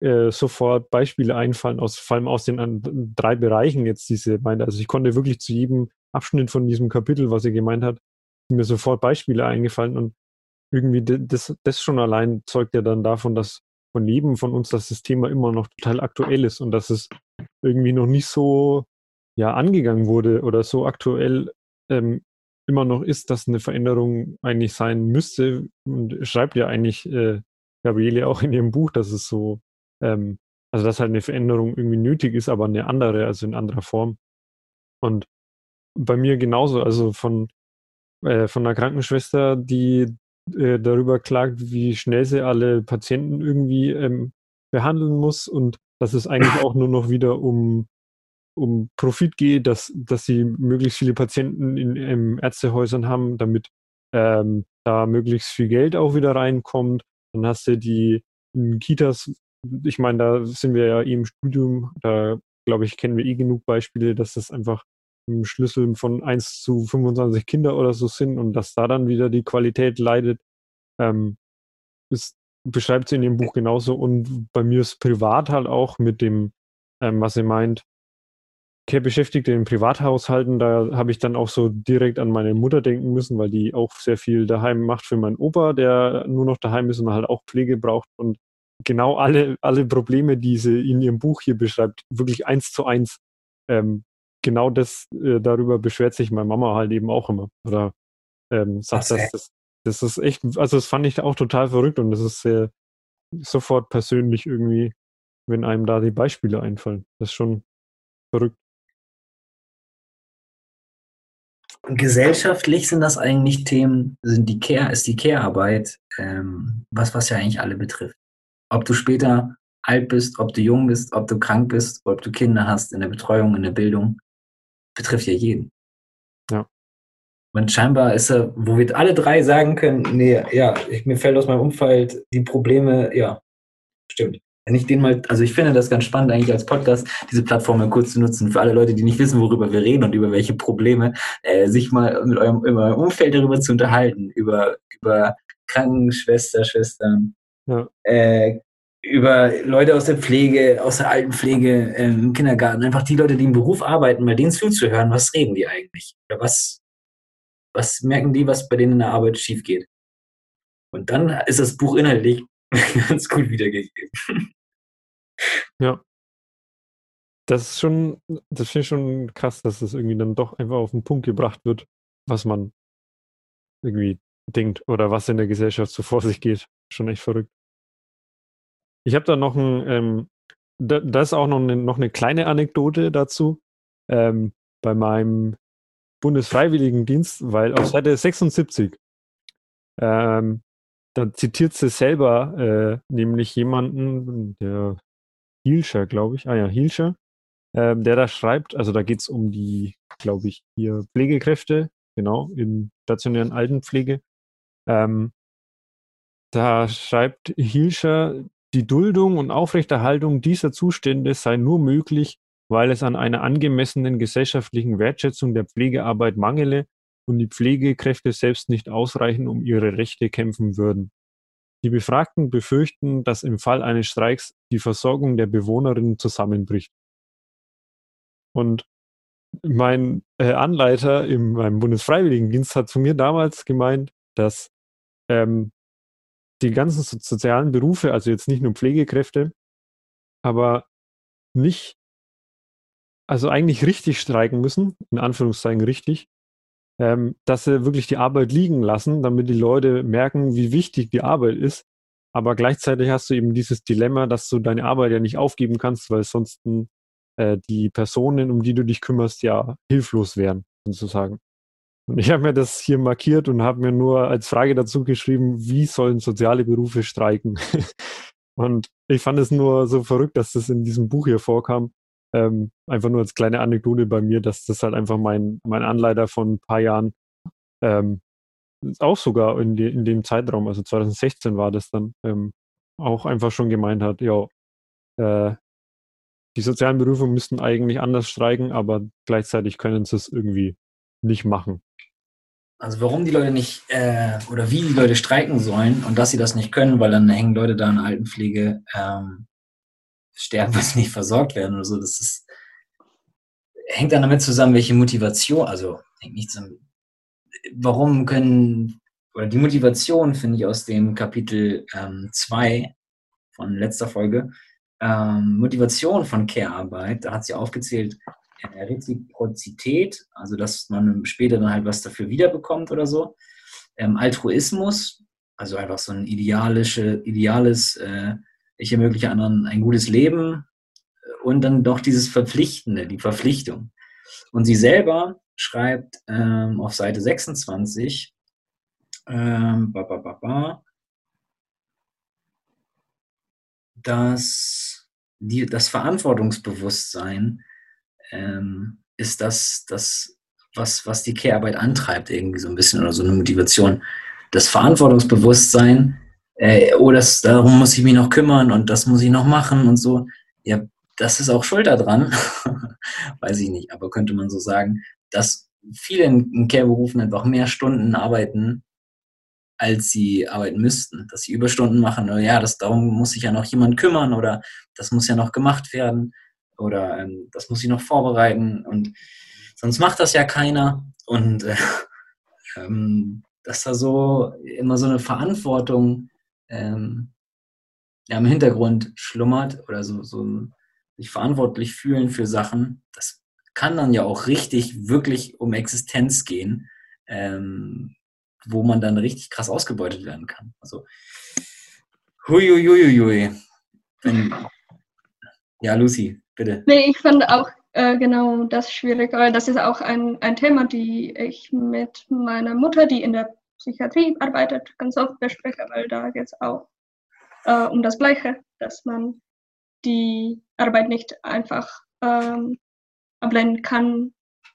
äh, sofort Beispiele einfallen, aus, vor allem aus den an, drei Bereichen jetzt, die sie meinte. Also, ich konnte wirklich zu jedem Abschnitt von diesem Kapitel, was sie gemeint hat, mir sofort Beispiele eingefallen und irgendwie das, das schon allein zeugt ja dann davon, dass von jedem von uns, dass das Thema immer noch total aktuell ist und dass es irgendwie noch nicht so ja, angegangen wurde oder so aktuell ähm, immer noch ist, dass eine Veränderung eigentlich sein müsste. Und schreibt ja eigentlich äh, Gabriele auch in ihrem Buch, dass es so, ähm, also dass halt eine Veränderung irgendwie nötig ist, aber eine andere, also in anderer Form. Und bei mir genauso, also von, äh, von einer Krankenschwester, die äh, darüber klagt, wie schnell sie alle Patienten irgendwie ähm, behandeln muss und dass es eigentlich auch nur noch wieder um, um Profit geht, dass, dass sie möglichst viele Patienten in, in Ärztehäusern haben, damit ähm, da möglichst viel Geld auch wieder reinkommt. Dann hast du die in Kitas, ich meine, da sind wir ja eh im Studium, da glaube ich, kennen wir eh genug Beispiele, dass das einfach ein Schlüssel von 1 zu 25 Kinder oder so sind und dass da dann wieder die Qualität leidet. Ähm, ist, beschreibt sie in dem Buch genauso und bei mir ist privat halt auch mit dem, ähm, was sie meint, Care-Beschäftigte in Privathaushalten, da habe ich dann auch so direkt an meine Mutter denken müssen, weil die auch sehr viel daheim macht für meinen Opa, der nur noch daheim ist und halt auch Pflege braucht. Und genau alle, alle Probleme, die sie in ihrem Buch hier beschreibt, wirklich eins zu eins, ähm, genau das, äh, darüber beschwert sich meine Mama halt eben auch immer. Oder ähm, sagt, dass das, das ist echt, also das fand ich auch total verrückt und das ist sehr sofort persönlich irgendwie, wenn einem da die Beispiele einfallen. Das ist schon verrückt. Gesellschaftlich sind das eigentlich Themen, sind die Care, ist die Care-Arbeit, ähm, was, was ja eigentlich alle betrifft. Ob du später alt bist, ob du jung bist, ob du krank bist, ob du Kinder hast in der Betreuung, in der Bildung, betrifft ja jeden. Ja. Und scheinbar ist er, wo wir alle drei sagen können, nee, ja, ich, mir fällt aus meinem Umfeld die Probleme, ja, stimmt. Wenn ich den mal, also ich finde das ganz spannend eigentlich als Podcast, diese Plattform mal kurz zu nutzen für alle Leute, die nicht wissen, worüber wir reden und über welche Probleme, äh, sich mal mit eurem, in eurem Umfeld darüber zu unterhalten, über, über Krankenschwester, Schwestern, ja. äh, über Leute aus der Pflege, aus der Altenpflege, äh, im Kindergarten, einfach die Leute, die im Beruf arbeiten, mal denen zuzuhören, was reden die eigentlich? Oder was, was merken die, was bei denen in der Arbeit schief geht? Und dann ist das Buch inhaltlich ganz gut wiedergegeben. Ja. Das ist schon, das finde ich schon krass, dass das irgendwie dann doch einfach auf den Punkt gebracht wird, was man irgendwie denkt oder was in der Gesellschaft so vor sich geht. Schon echt verrückt. Ich habe da noch ein, ähm, da, das ist auch noch eine, noch eine kleine Anekdote dazu. Ähm, bei meinem Bundesfreiwilligendienst, weil auf Seite 76, ähm, da zitiert sie selber äh, nämlich jemanden, der Hielscher, glaube ich, ah ja, Hielscher, ähm, der da schreibt, also da geht es um die, glaube ich, hier Pflegekräfte, genau, in stationären Altenpflege. Ähm, da schreibt Hielscher, die Duldung und Aufrechterhaltung dieser Zustände sei nur möglich, weil es an einer angemessenen gesellschaftlichen Wertschätzung der Pflegearbeit mangele und die Pflegekräfte selbst nicht ausreichend um ihre Rechte kämpfen würden. Die Befragten befürchten, dass im Fall eines Streiks die Versorgung der Bewohnerinnen zusammenbricht. Und mein äh, Anleiter in meinem Bundesfreiwilligendienst hat zu mir damals gemeint, dass ähm, die ganzen so sozialen Berufe, also jetzt nicht nur Pflegekräfte, aber nicht, also eigentlich richtig streiken müssen, in Anführungszeichen richtig, ähm, dass sie wirklich die Arbeit liegen lassen, damit die Leute merken, wie wichtig die Arbeit ist. Aber gleichzeitig hast du eben dieses Dilemma, dass du deine Arbeit ja nicht aufgeben kannst, weil sonst äh, die Personen, um die du dich kümmerst, ja hilflos wären, sozusagen. Und ich habe mir das hier markiert und habe mir nur als Frage dazu geschrieben, wie sollen soziale Berufe streiken? und ich fand es nur so verrückt, dass das in diesem Buch hier vorkam. Ähm, einfach nur als kleine Anekdote bei mir, dass das halt einfach mein, mein Anleiter von ein paar Jahren ähm, auch sogar in, die, in dem Zeitraum, also 2016 war das dann, ähm, auch einfach schon gemeint hat, ja, äh, die sozialen Berufe müssten eigentlich anders streiken, aber gleichzeitig können sie es irgendwie nicht machen. Also warum die Leute nicht äh, oder wie die Leute streiken sollen und dass sie das nicht können, weil dann hängen Leute da in Altenpflege, ähm, sterben, weil sie nicht versorgt werden oder so. Das ist, hängt dann damit zusammen, welche Motivation, also hängt nicht zusammen. Warum können, oder die Motivation finde ich aus dem Kapitel 2 ähm, von letzter Folge, ähm, Motivation von Care-Arbeit, da hat sie aufgezählt, Reziprozität, also dass man später dann halt was dafür wiederbekommt oder so. Ähm, Altruismus, also einfach so ein idealische, ideales, äh, ich ermögliche anderen ein gutes Leben und dann doch dieses Verpflichtende, die Verpflichtung. Und sie selber schreibt ähm, auf Seite 26, ähm, ba, ba, ba, ba, dass die, das Verantwortungsbewusstsein ähm, ist das, das was, was die Care-Arbeit antreibt, irgendwie so ein bisschen oder so eine Motivation. Das Verantwortungsbewusstsein, äh, oh, das, darum muss ich mich noch kümmern und das muss ich noch machen und so. Ja, das ist auch Schulter dran. Weiß ich nicht, aber könnte man so sagen, dass viele in Care-Berufen einfach mehr Stunden arbeiten, als sie arbeiten müssten. Dass sie Überstunden machen, oder ja, das, darum muss sich ja noch jemand kümmern oder das muss ja noch gemacht werden. oder ähm, das muss ich noch vorbereiten und sonst macht das ja keiner. Und äh, ähm, dass da so immer so eine Verantwortung ähm, ja, im Hintergrund schlummert oder so, so sich verantwortlich fühlen für Sachen, das kann dann ja auch richtig, wirklich um Existenz gehen, ähm, wo man dann richtig krass ausgebeutet werden kann. Also, huiuiuiui. Wenn, ja, Lucy, bitte. Nee, ich fand auch äh, genau das schwierig, weil das ist auch ein, ein Thema, die ich mit meiner Mutter, die in der Psychiatrie arbeitet, ganz oft bespreche, weil da geht es auch äh, um das Gleiche, dass man die Arbeit nicht einfach ähm, ablehnen kann,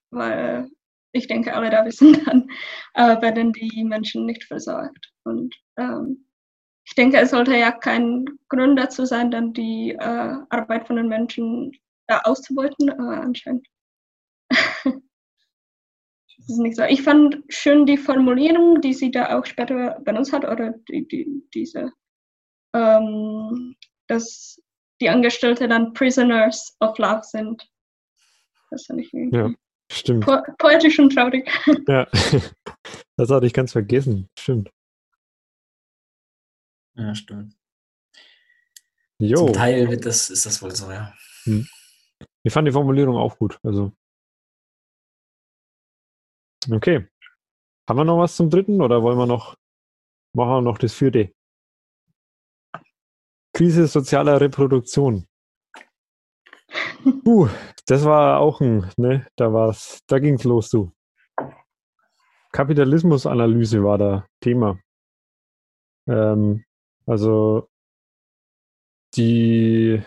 weil ich denke, alle da wissen, dann äh, werden die Menschen nicht versorgt. Und ähm, ich denke, es sollte ja kein Grund dazu sein, dann die äh, Arbeit von den Menschen da auszubeuten, aber anscheinend. Das ist nicht so. Ich fand schön die Formulierung, die sie da auch später benutzt hat, oder die, die, diese, ähm, dass die Angestellte dann Prisoners of Love sind. Das finde ich irgendwie Ja, stimmt. po poetisch und traurig. Ja, das hatte ich ganz vergessen. Stimmt. Ja, stimmt. Jo, Zum Teil wird das, ist das wohl so, ja. ich fand die Formulierung auch gut. Also. Okay. Haben wir noch was zum dritten oder wollen wir noch, machen wir noch das vierte? Krise sozialer Reproduktion. Puh, das war auch ein, ne, da war's, da ging's los, du. Kapitalismusanalyse war da Thema. Ähm, also die,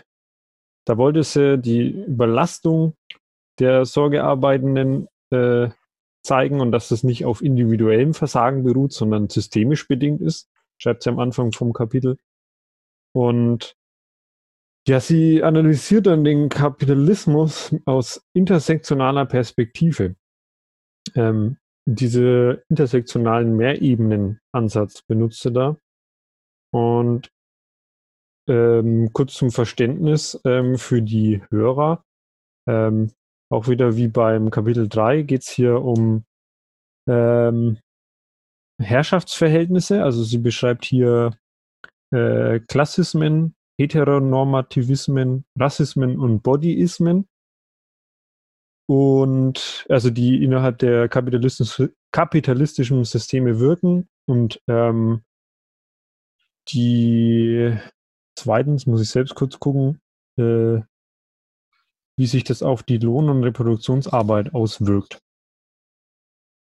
da wollte sie die Überlastung der Sorgearbeitenden äh, zeigen und dass das nicht auf individuellem Versagen beruht, sondern systemisch bedingt ist, schreibt sie am Anfang vom Kapitel. Und ja, sie analysiert dann den Kapitalismus aus intersektionaler Perspektive. Ähm, diese intersektionalen Mehrebenen-Ansatz benutzt sie da. Und ähm, kurz zum Verständnis ähm, für die Hörer. Ähm, auch wieder wie beim Kapitel 3 geht es hier um ähm, Herrschaftsverhältnisse. Also sie beschreibt hier äh, Klassismen, Heteronormativismen, Rassismen und Bodyismen. Und also die innerhalb der kapitalistisch, kapitalistischen Systeme wirken und ähm, die zweitens muss ich selbst kurz gucken, äh, wie sich das auf die Lohn- und Reproduktionsarbeit auswirkt.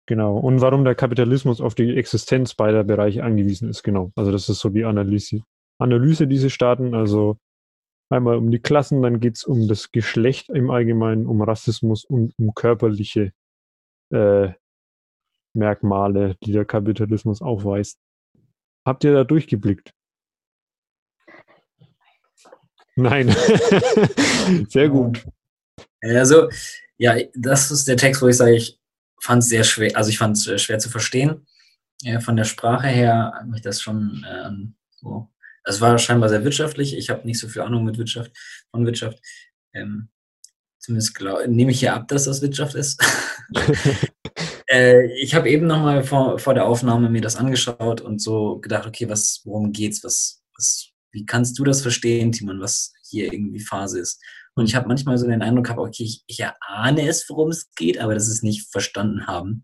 Genau. Und warum der Kapitalismus auf die Existenz beider Bereiche angewiesen ist. Genau. Also das ist so die Analyse, Analyse diese Staaten. Also einmal um die Klassen, dann geht es um das Geschlecht im Allgemeinen, um Rassismus und um körperliche äh, Merkmale, die der Kapitalismus aufweist. Habt ihr da durchgeblickt? Nein. Sehr gut. Also, ja, das ist der Text, wo ich sage, ich fand es sehr schwer, also ich fand es schwer zu verstehen. Ja, von der Sprache her hat mich das schon ähm, so. Es war scheinbar sehr wirtschaftlich. Ich habe nicht so viel Ahnung mit Wirtschaft, von Wirtschaft. Ähm, zumindest glaub, nehme ich hier ab, dass das Wirtschaft ist. äh, ich habe eben nochmal vor, vor der Aufnahme mir das angeschaut und so gedacht, okay, was, worum geht's? Was, was, wie kannst du das verstehen, Timon, was hier irgendwie Phase ist? Und ich habe manchmal so den Eindruck gehabt, okay, ich, ich erahne es, worum es geht, aber das ist nicht verstanden haben.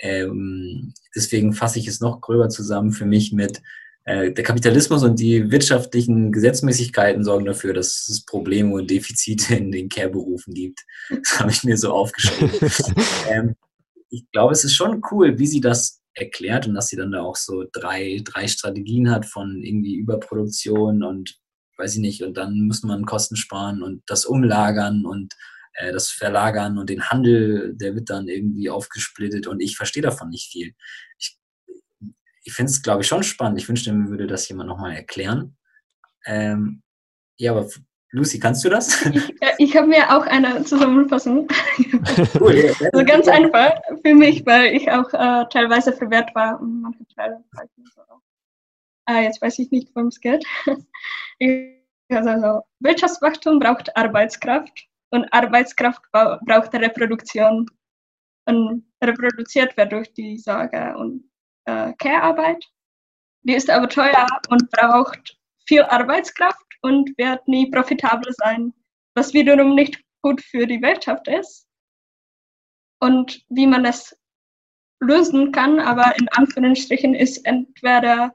Ähm, deswegen fasse ich es noch gröber zusammen für mich mit äh, der Kapitalismus und die wirtschaftlichen Gesetzmäßigkeiten sorgen dafür, dass es Probleme und Defizite in den Care-Berufen gibt. Das habe ich mir so aufgeschrieben. ähm, ich glaube, es ist schon cool, wie sie das erklärt und dass sie dann da auch so drei, drei Strategien hat von irgendwie Überproduktion und weiß ich nicht, und dann muss man Kosten sparen und das umlagern und äh, das verlagern und den Handel, der wird dann irgendwie aufgesplittet und ich verstehe davon nicht viel. Ich, ich finde es, glaube ich, schon spannend. Ich wünschte, mir würde das jemand nochmal erklären. Ähm, ja, aber Lucy, kannst du das? Ich, äh, ich habe mir auch eine Zusammenfassung. cool, ja, also ganz einfach für mich, weil ich auch äh, teilweise verwehrt war und manche Teile. Ah, jetzt weiß ich nicht, worum es geht. Also, Wirtschaftswachstum braucht Arbeitskraft und Arbeitskraft braucht Reproduktion. Und reproduziert wird durch die Sorge- und äh, Care-Arbeit. Die ist aber teuer und braucht viel Arbeitskraft und wird nie profitabel sein, was wiederum nicht gut für die Wirtschaft ist. Und wie man das lösen kann, aber in Anführungsstrichen ist entweder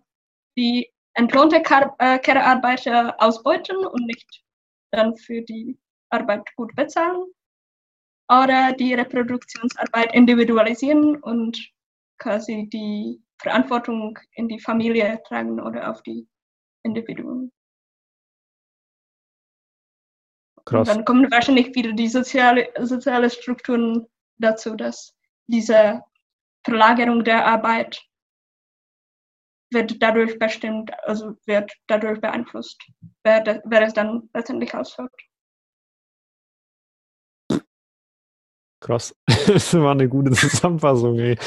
die entlohnte Care-Arbeiter ausbeuten und nicht dann für die Arbeit gut bezahlen oder die Reproduktionsarbeit individualisieren und quasi die Verantwortung in die Familie tragen oder auf die Individuen. Krass. Und dann kommen wahrscheinlich wieder die soziale, soziale Strukturen dazu, dass diese Verlagerung der Arbeit wird dadurch bestimmt, also wird dadurch beeinflusst, wer, wer es dann letztendlich ausführt. Krass. Das war eine gute Zusammenfassung, ey.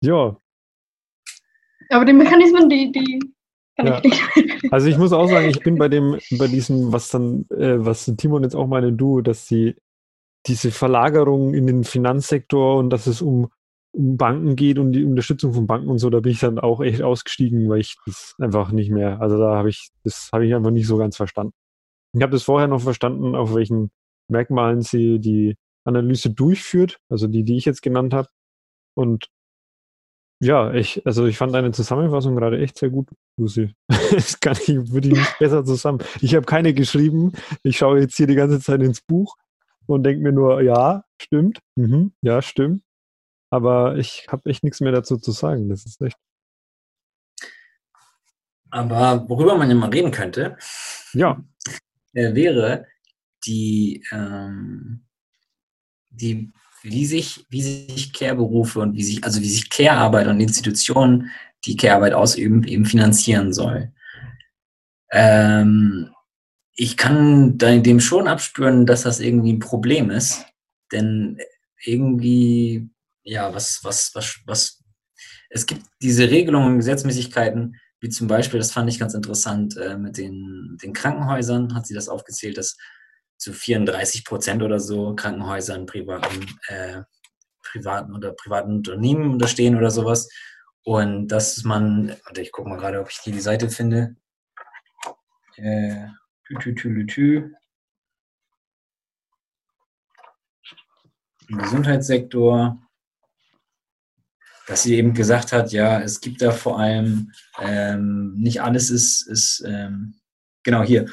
Ja. Aber die Mechanismen, die, die ja. Also ich muss auch sagen, ich bin bei dem, bei diesem, was dann, äh, was Timon jetzt auch meine, du, dass die diese Verlagerung in den Finanzsektor und dass es um, um Banken geht und die Unterstützung von Banken und so, da bin ich dann auch echt ausgestiegen, weil ich das einfach nicht mehr, also da habe ich, das habe ich einfach nicht so ganz verstanden. Ich habe das vorher noch verstanden, auf welchen Merkmalen sie die Analyse durchführt, also die, die ich jetzt genannt habe. Und ja, ich, also ich fand deine Zusammenfassung gerade echt sehr gut, Lucy. Das kann ich, würde ich nicht besser zusammen. Ich habe keine geschrieben. Ich schaue jetzt hier die ganze Zeit ins Buch und denke mir nur, ja, stimmt. Mhm, ja, stimmt. Aber ich habe echt nichts mehr dazu zu sagen. Das ist echt. Aber worüber man ja mal reden könnte, ja. Äh, wäre die, ähm, die, wie sich, wie sich Care-Berufe und wie sich, also wie sich Care-Arbeit und Institutionen, die Care-Arbeit ausüben, eben finanzieren soll. Ähm, ich kann dem schon abspüren, dass das irgendwie ein Problem ist, denn irgendwie, ja, was, was, was, was, es gibt diese Regelungen und Gesetzmäßigkeiten, wie zum Beispiel, das fand ich ganz interessant, äh, mit den, den Krankenhäusern hat sie das aufgezählt, dass zu 34 Prozent oder so Krankenhäusern, privaten, äh, privaten oder privaten Unternehmen unterstehen oder sowas. Und dass man, warte, ich gucke mal gerade, ob ich hier die Seite finde. Äh, tü, tü, tü. Im Gesundheitssektor, dass sie eben gesagt hat, ja, es gibt da vor allem, ähm, nicht alles ist, ist ähm, genau hier,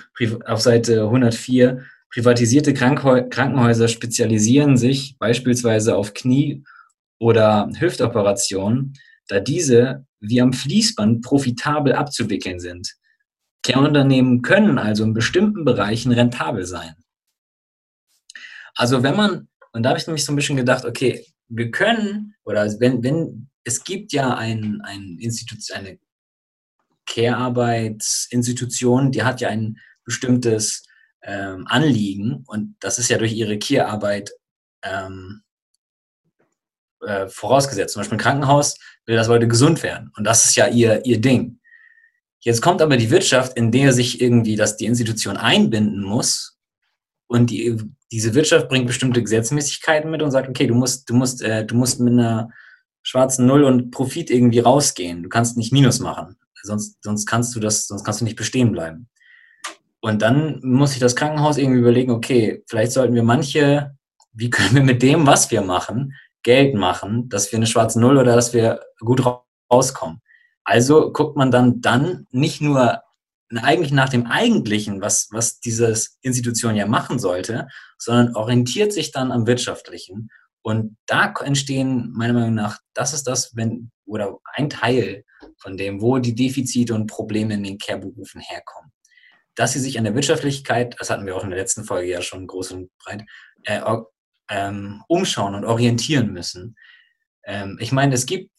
auf Seite 104, Privatisierte Krankenhäuser spezialisieren sich beispielsweise auf Knie- oder Hüftoperationen, da diese wie am Fließband profitabel abzuwickeln sind. Care-Unternehmen können also in bestimmten Bereichen rentabel sein. Also wenn man, und da habe ich nämlich so ein bisschen gedacht, okay, wir können, oder wenn, wenn es gibt ja ein, ein Institut, eine Care-Arbeitsinstitution, die hat ja ein bestimmtes ähm, Anliegen und das ist ja durch ihre Care-Arbeit ähm, äh, vorausgesetzt. Zum Beispiel ein Krankenhaus will, dass Leute gesund werden und das ist ja ihr, ihr Ding. Jetzt kommt aber die Wirtschaft, in der sich irgendwie das die Institution einbinden muss und die, diese Wirtschaft bringt bestimmte Gesetzmäßigkeiten mit und sagt, okay, du musst, du musst, äh, du musst mit einer schwarzen Null und Profit irgendwie rausgehen. Du kannst nicht Minus machen. Sonst, sonst kannst du das, sonst kannst du nicht bestehen bleiben. Und dann muss sich das Krankenhaus irgendwie überlegen, okay, vielleicht sollten wir manche, wie können wir mit dem, was wir machen, Geld machen, dass wir eine schwarze Null oder dass wir gut rauskommen. Also guckt man dann, dann nicht nur eigentlich nach dem Eigentlichen, was, was diese Institution ja machen sollte, sondern orientiert sich dann am Wirtschaftlichen. Und da entstehen meiner Meinung nach, das ist das, wenn, oder ein Teil von dem, wo die Defizite und Probleme in den Care-Berufen herkommen dass sie sich an der Wirtschaftlichkeit, das hatten wir auch in der letzten Folge ja schon groß und breit, äh, ähm, umschauen und orientieren müssen. Ähm, ich meine, es gibt,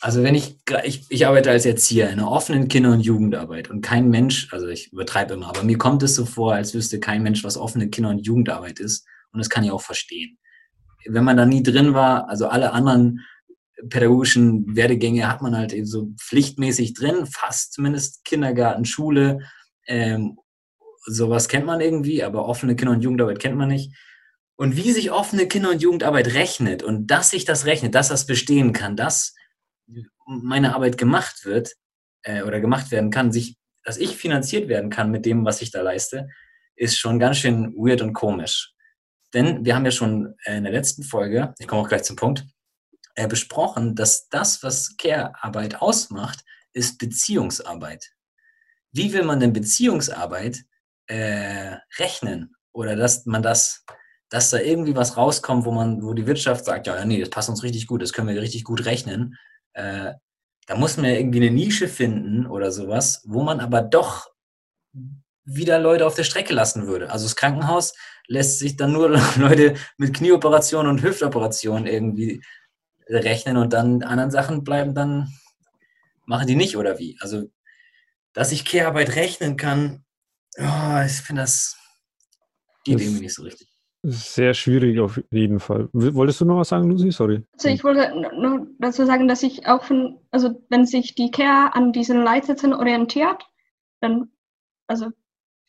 also wenn ich, ich, ich arbeite als Erzieher in einer offenen Kinder- und Jugendarbeit und kein Mensch, also ich übertreibe immer, aber mir kommt es so vor, als wüsste kein Mensch, was offene Kinder- und Jugendarbeit ist. Und das kann ich auch verstehen. Wenn man da nie drin war, also alle anderen pädagogischen Werdegänge hat man halt eben so pflichtmäßig drin, fast zumindest Kindergarten, Schule. Ähm, sowas kennt man irgendwie, aber offene Kinder- und Jugendarbeit kennt man nicht. Und wie sich offene Kinder- und Jugendarbeit rechnet und dass sich das rechnet, dass das bestehen kann, dass meine Arbeit gemacht wird äh, oder gemacht werden kann, sich, dass ich finanziert werden kann mit dem, was ich da leiste, ist schon ganz schön weird und komisch. Denn wir haben ja schon in der letzten Folge, ich komme auch gleich zum Punkt, äh, besprochen, dass das, was Care-Arbeit ausmacht, ist Beziehungsarbeit. Wie will man denn Beziehungsarbeit äh, rechnen? Oder dass man das, dass da irgendwie was rauskommt, wo man, wo die Wirtschaft sagt, ja, nee, das passt uns richtig gut, das können wir richtig gut rechnen. Äh, da muss man ja irgendwie eine Nische finden oder sowas, wo man aber doch wieder Leute auf der Strecke lassen würde. Also das Krankenhaus lässt sich dann nur Leute mit Knieoperationen und Hüftoperationen irgendwie rechnen und dann anderen Sachen bleiben dann, machen die nicht oder wie? Also, dass ich Kehrarbeit rechnen kann, oh, ich finde das geht irgendwie nicht so richtig. Sehr schwierig auf jeden Fall. Wolltest du noch was sagen, Lucy? Sorry. Also ich wollte nur dazu sagen, dass ich auch von, also wenn sich die Care an diesen Leitsätzen orientiert, dann also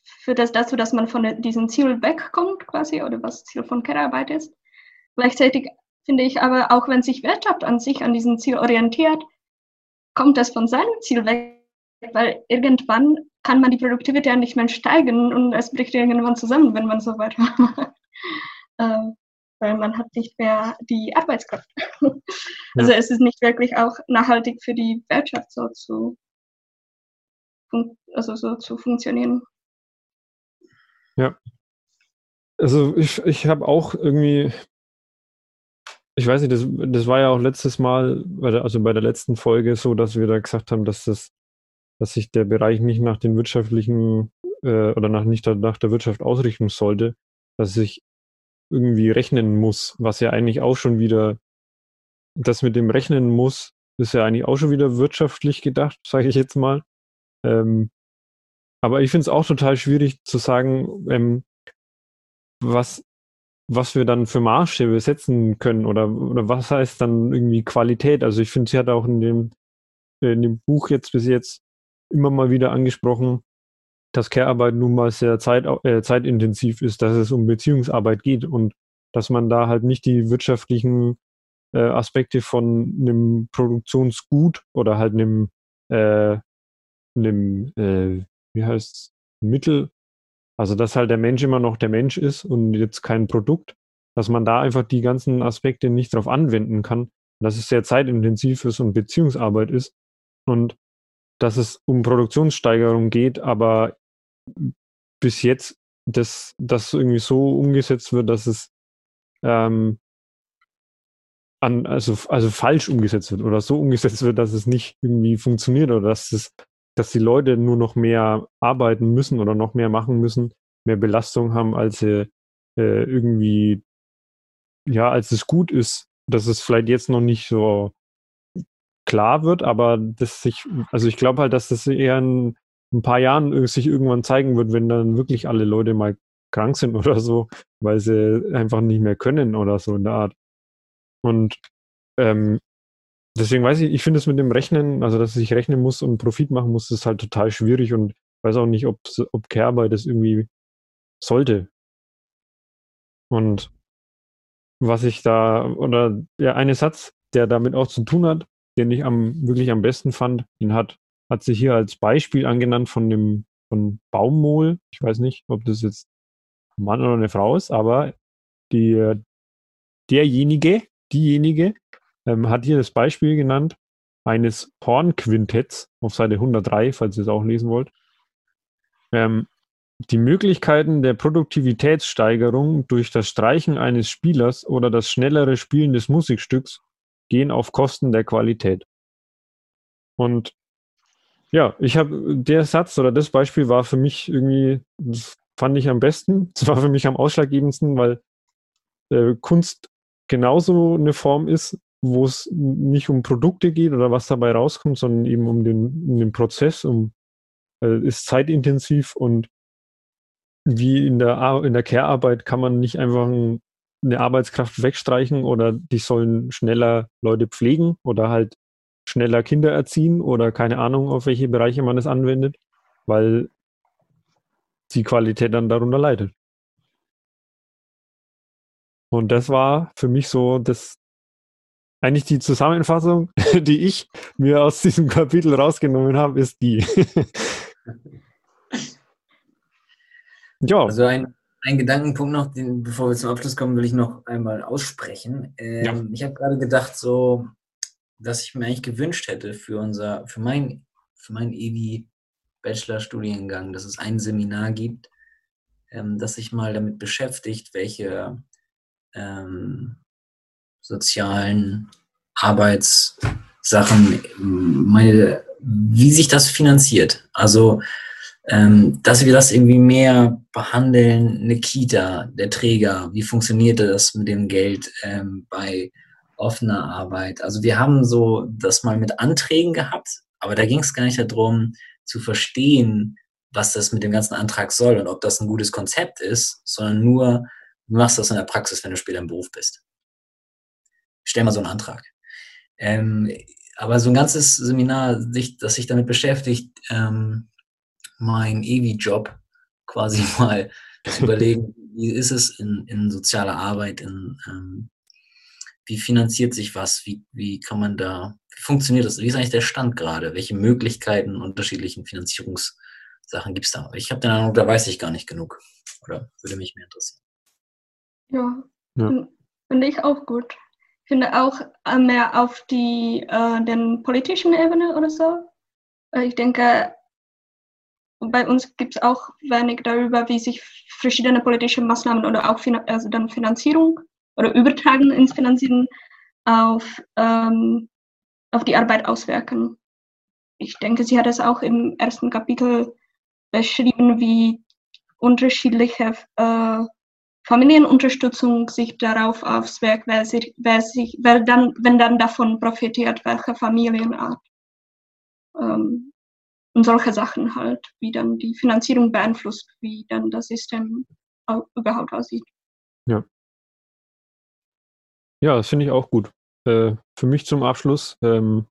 führt das dazu, dass man von diesem Ziel wegkommt quasi oder was Ziel von Care-Arbeit ist. Gleichzeitig finde ich aber auch, wenn sich Wirtschaft an sich an diesem Ziel orientiert, kommt das von seinem Ziel weg, weil irgendwann kann man die Produktivität nicht mehr steigern und es bricht irgendwann zusammen, wenn man so weitermacht. Ähm, weil man hat nicht mehr die Arbeitskraft. also es ist nicht wirklich auch nachhaltig für die Wirtschaft so zu, also so zu funktionieren. Also ich, ich habe auch irgendwie, ich weiß nicht, das, das war ja auch letztes Mal, also bei der letzten Folge so, dass wir da gesagt haben, dass das, dass sich der Bereich nicht nach den wirtschaftlichen äh, oder nach nicht nach der Wirtschaft ausrichten sollte, dass sich irgendwie rechnen muss, was ja eigentlich auch schon wieder, das mit dem Rechnen muss, ist ja eigentlich auch schon wieder wirtschaftlich gedacht, sage ich jetzt mal. Ähm, aber ich finde es auch total schwierig zu sagen, ähm, was, was wir dann für Maßstäbe setzen können oder, oder was heißt dann irgendwie Qualität. Also ich finde, sie hat auch in dem, in dem Buch jetzt bis jetzt immer mal wieder angesprochen, dass Care-Arbeit nun mal sehr zeit, äh, zeitintensiv ist, dass es um Beziehungsarbeit geht und dass man da halt nicht die wirtschaftlichen äh, Aspekte von einem Produktionsgut oder halt einem, äh, einem äh, wie heißt Mittel, also dass halt der Mensch immer noch der Mensch ist und jetzt kein Produkt, dass man da einfach die ganzen Aspekte nicht drauf anwenden kann, dass es sehr zeitintensiv ist und Beziehungsarbeit ist und dass es um Produktionssteigerung geht, aber bis jetzt das, das irgendwie so umgesetzt wird, dass es ähm, an, also, also falsch umgesetzt wird oder so umgesetzt wird, dass es nicht irgendwie funktioniert oder dass es, dass die Leute nur noch mehr arbeiten müssen oder noch mehr machen müssen, mehr Belastung haben, als sie äh, irgendwie, ja, als es gut ist, dass es vielleicht jetzt noch nicht so klar wird, aber dass sich, also ich glaube halt, dass das eher in ein paar Jahren sich irgendwann zeigen wird, wenn dann wirklich alle Leute mal krank sind oder so, weil sie einfach nicht mehr können oder so in der Art. Und ähm, deswegen weiß ich, ich finde es mit dem Rechnen, also dass ich rechnen muss und Profit machen muss, ist halt total schwierig und weiß auch nicht, ob, ob Care-Arbeit das irgendwie sollte. Und was ich da, oder ja, ein Satz, der damit auch zu tun hat, den ich am, wirklich am besten fand, den hat, hat sich hier als Beispiel angenannt von dem, von Baumwohl. Ich weiß nicht, ob das jetzt ein Mann oder eine Frau ist, aber die, derjenige, diejenige, ähm, hat hier das Beispiel genannt eines Hornquintetts auf Seite 103, falls ihr es auch lesen wollt. Ähm, die Möglichkeiten der Produktivitätssteigerung durch das Streichen eines Spielers oder das schnellere Spielen des Musikstücks gehen auf Kosten der Qualität. Und ja, ich habe der Satz oder das Beispiel war für mich irgendwie, fand ich am besten. Das war für mich am ausschlaggebendsten, weil äh, Kunst genauso eine Form ist, wo es nicht um Produkte geht oder was dabei rauskommt, sondern eben um den, um den Prozess, um äh, ist zeitintensiv und wie in der, in der Care-Arbeit kann man nicht einfach ein, eine Arbeitskraft wegstreichen oder die sollen schneller Leute pflegen oder halt schneller Kinder erziehen oder keine Ahnung, auf welche Bereiche man es anwendet, weil die Qualität dann darunter leidet. Und das war für mich so das eigentlich die Zusammenfassung, die ich mir aus diesem Kapitel rausgenommen habe, ist die. ja. Also ein, ein Gedankenpunkt noch, den, bevor wir zum Abschluss kommen, will ich noch einmal aussprechen. Ähm, ja. Ich habe gerade gedacht, so, dass ich mir eigentlich gewünscht hätte für unser, für mein, für meinen EWI Bachelorstudiengang, dass es ein Seminar gibt, ähm, das sich mal damit beschäftigt, welche ähm, sozialen Arbeitssachen, meine, wie sich das finanziert. Also, ähm, dass wir das irgendwie mehr behandeln, eine Kita, der Träger, wie funktioniert das mit dem Geld ähm, bei offener Arbeit. Also wir haben so das mal mit Anträgen gehabt, aber da ging es gar nicht darum zu verstehen, was das mit dem ganzen Antrag soll und ob das ein gutes Konzept ist, sondern nur, du machst das in der Praxis, wenn du später im Beruf bist stell mal so einen Antrag. Ähm, aber so ein ganzes Seminar, das sich damit beschäftigt, ähm, mein EWI-Job quasi mal zu überlegen, wie ist es in, in sozialer Arbeit, in, ähm, wie finanziert sich was, wie, wie kann man da, wie funktioniert das, wie ist eigentlich der Stand gerade, welche Möglichkeiten unterschiedlichen Finanzierungssachen gibt es da? Ich habe den Eindruck, da weiß ich gar nicht genug oder würde mich mehr interessieren. Ja, ja. finde ich auch gut finde auch äh, mehr auf die äh, den politischen Ebene oder so. Äh, ich denke, bei uns gibt es auch wenig darüber, wie sich verschiedene politische Maßnahmen oder auch also dann Finanzierung oder Übertragen ins Finanzieren auf, ähm, auf die Arbeit auswirken. Ich denke, sie hat es auch im ersten Kapitel beschrieben, wie unterschiedliche äh, Familienunterstützung sich darauf auswirkt, wer, sich, wer, sich, wer dann, wenn dann davon profitiert, welche Familienart. Ähm, und solche Sachen halt, wie dann die Finanzierung beeinflusst, wie dann das System überhaupt aussieht. Ja. Ja, das finde ich auch gut. Äh, für mich zum Abschluss, ähm,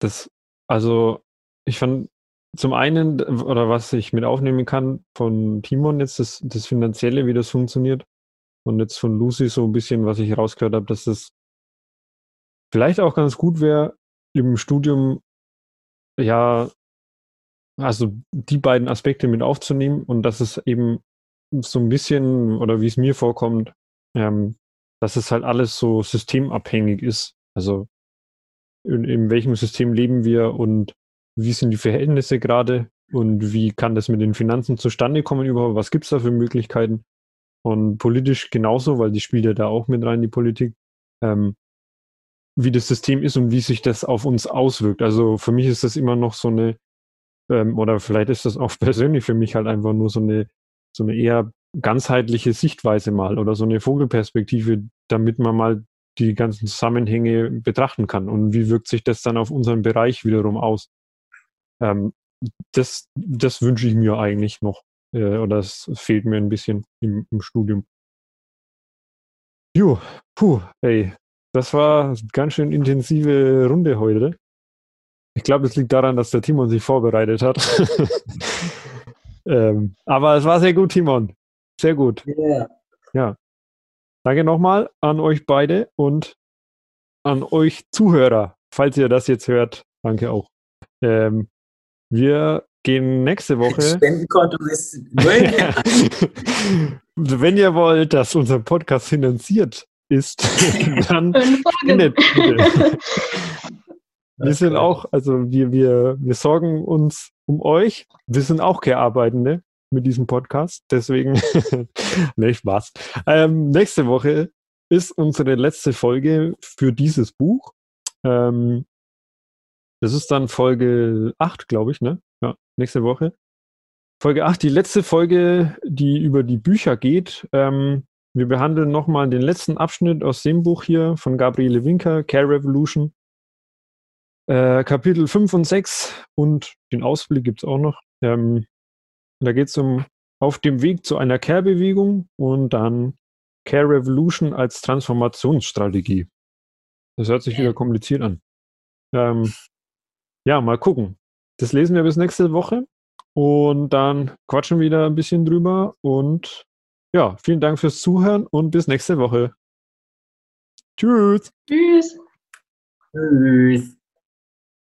das, also ich fand zum einen, oder was ich mit aufnehmen kann von Timon jetzt, das, das Finanzielle, wie das funktioniert. Und jetzt von Lucy so ein bisschen, was ich rausgehört habe, dass das vielleicht auch ganz gut wäre, im Studium ja, also die beiden Aspekte mit aufzunehmen und dass es eben so ein bisschen, oder wie es mir vorkommt, ähm, dass es halt alles so systemabhängig ist. Also in, in welchem System leben wir und wie sind die Verhältnisse gerade und wie kann das mit den Finanzen zustande kommen überhaupt? Was gibt es da für Möglichkeiten? Und politisch genauso, weil die spielt ja da auch mit rein, die Politik, ähm, wie das System ist und wie sich das auf uns auswirkt. Also für mich ist das immer noch so eine, ähm, oder vielleicht ist das auch persönlich für mich halt einfach nur so eine, so eine eher ganzheitliche Sichtweise mal oder so eine Vogelperspektive, damit man mal die ganzen Zusammenhänge betrachten kann. Und wie wirkt sich das dann auf unseren Bereich wiederum aus? Ähm, das, das wünsche ich mir eigentlich noch. Äh, oder es fehlt mir ein bisschen im, im Studium. Jo, puh, ey, das war eine ganz schön intensive Runde heute. Ich glaube, es liegt daran, dass der Timon sich vorbereitet hat. ähm, aber es war sehr gut, Timon. Sehr gut. Yeah. Ja. Danke nochmal an euch beide und an euch Zuhörer, falls ihr das jetzt hört. Danke auch. Ähm, wir gehen nächste Woche. Spendenkonto ist Wenn ihr wollt, dass unser Podcast finanziert ist, dann spendet bitte. Wir sind auch, also wir, wir, wir sorgen uns um euch. Wir sind auch Care-Arbeitende mit diesem Podcast. Deswegen, ne, Spaß. Ähm, nächste Woche ist unsere letzte Folge für dieses Buch. Ähm, das ist dann Folge 8, glaube ich, ne? Ja, nächste Woche. Folge 8, die letzte Folge, die über die Bücher geht. Ähm, wir behandeln nochmal den letzten Abschnitt aus dem Buch hier von Gabriele Winker, Care Revolution. Äh, Kapitel 5 und 6 und den Ausblick gibt es auch noch. Ähm, da geht es um auf dem Weg zu einer Care-Bewegung und dann Care Revolution als Transformationsstrategie. Das hört sich wieder kompliziert an. Ähm, ja, mal gucken. Das lesen wir bis nächste Woche. Und dann quatschen wir wieder ein bisschen drüber. Und ja, vielen Dank fürs Zuhören und bis nächste Woche. Tschüss. Tschüss. Tschüss.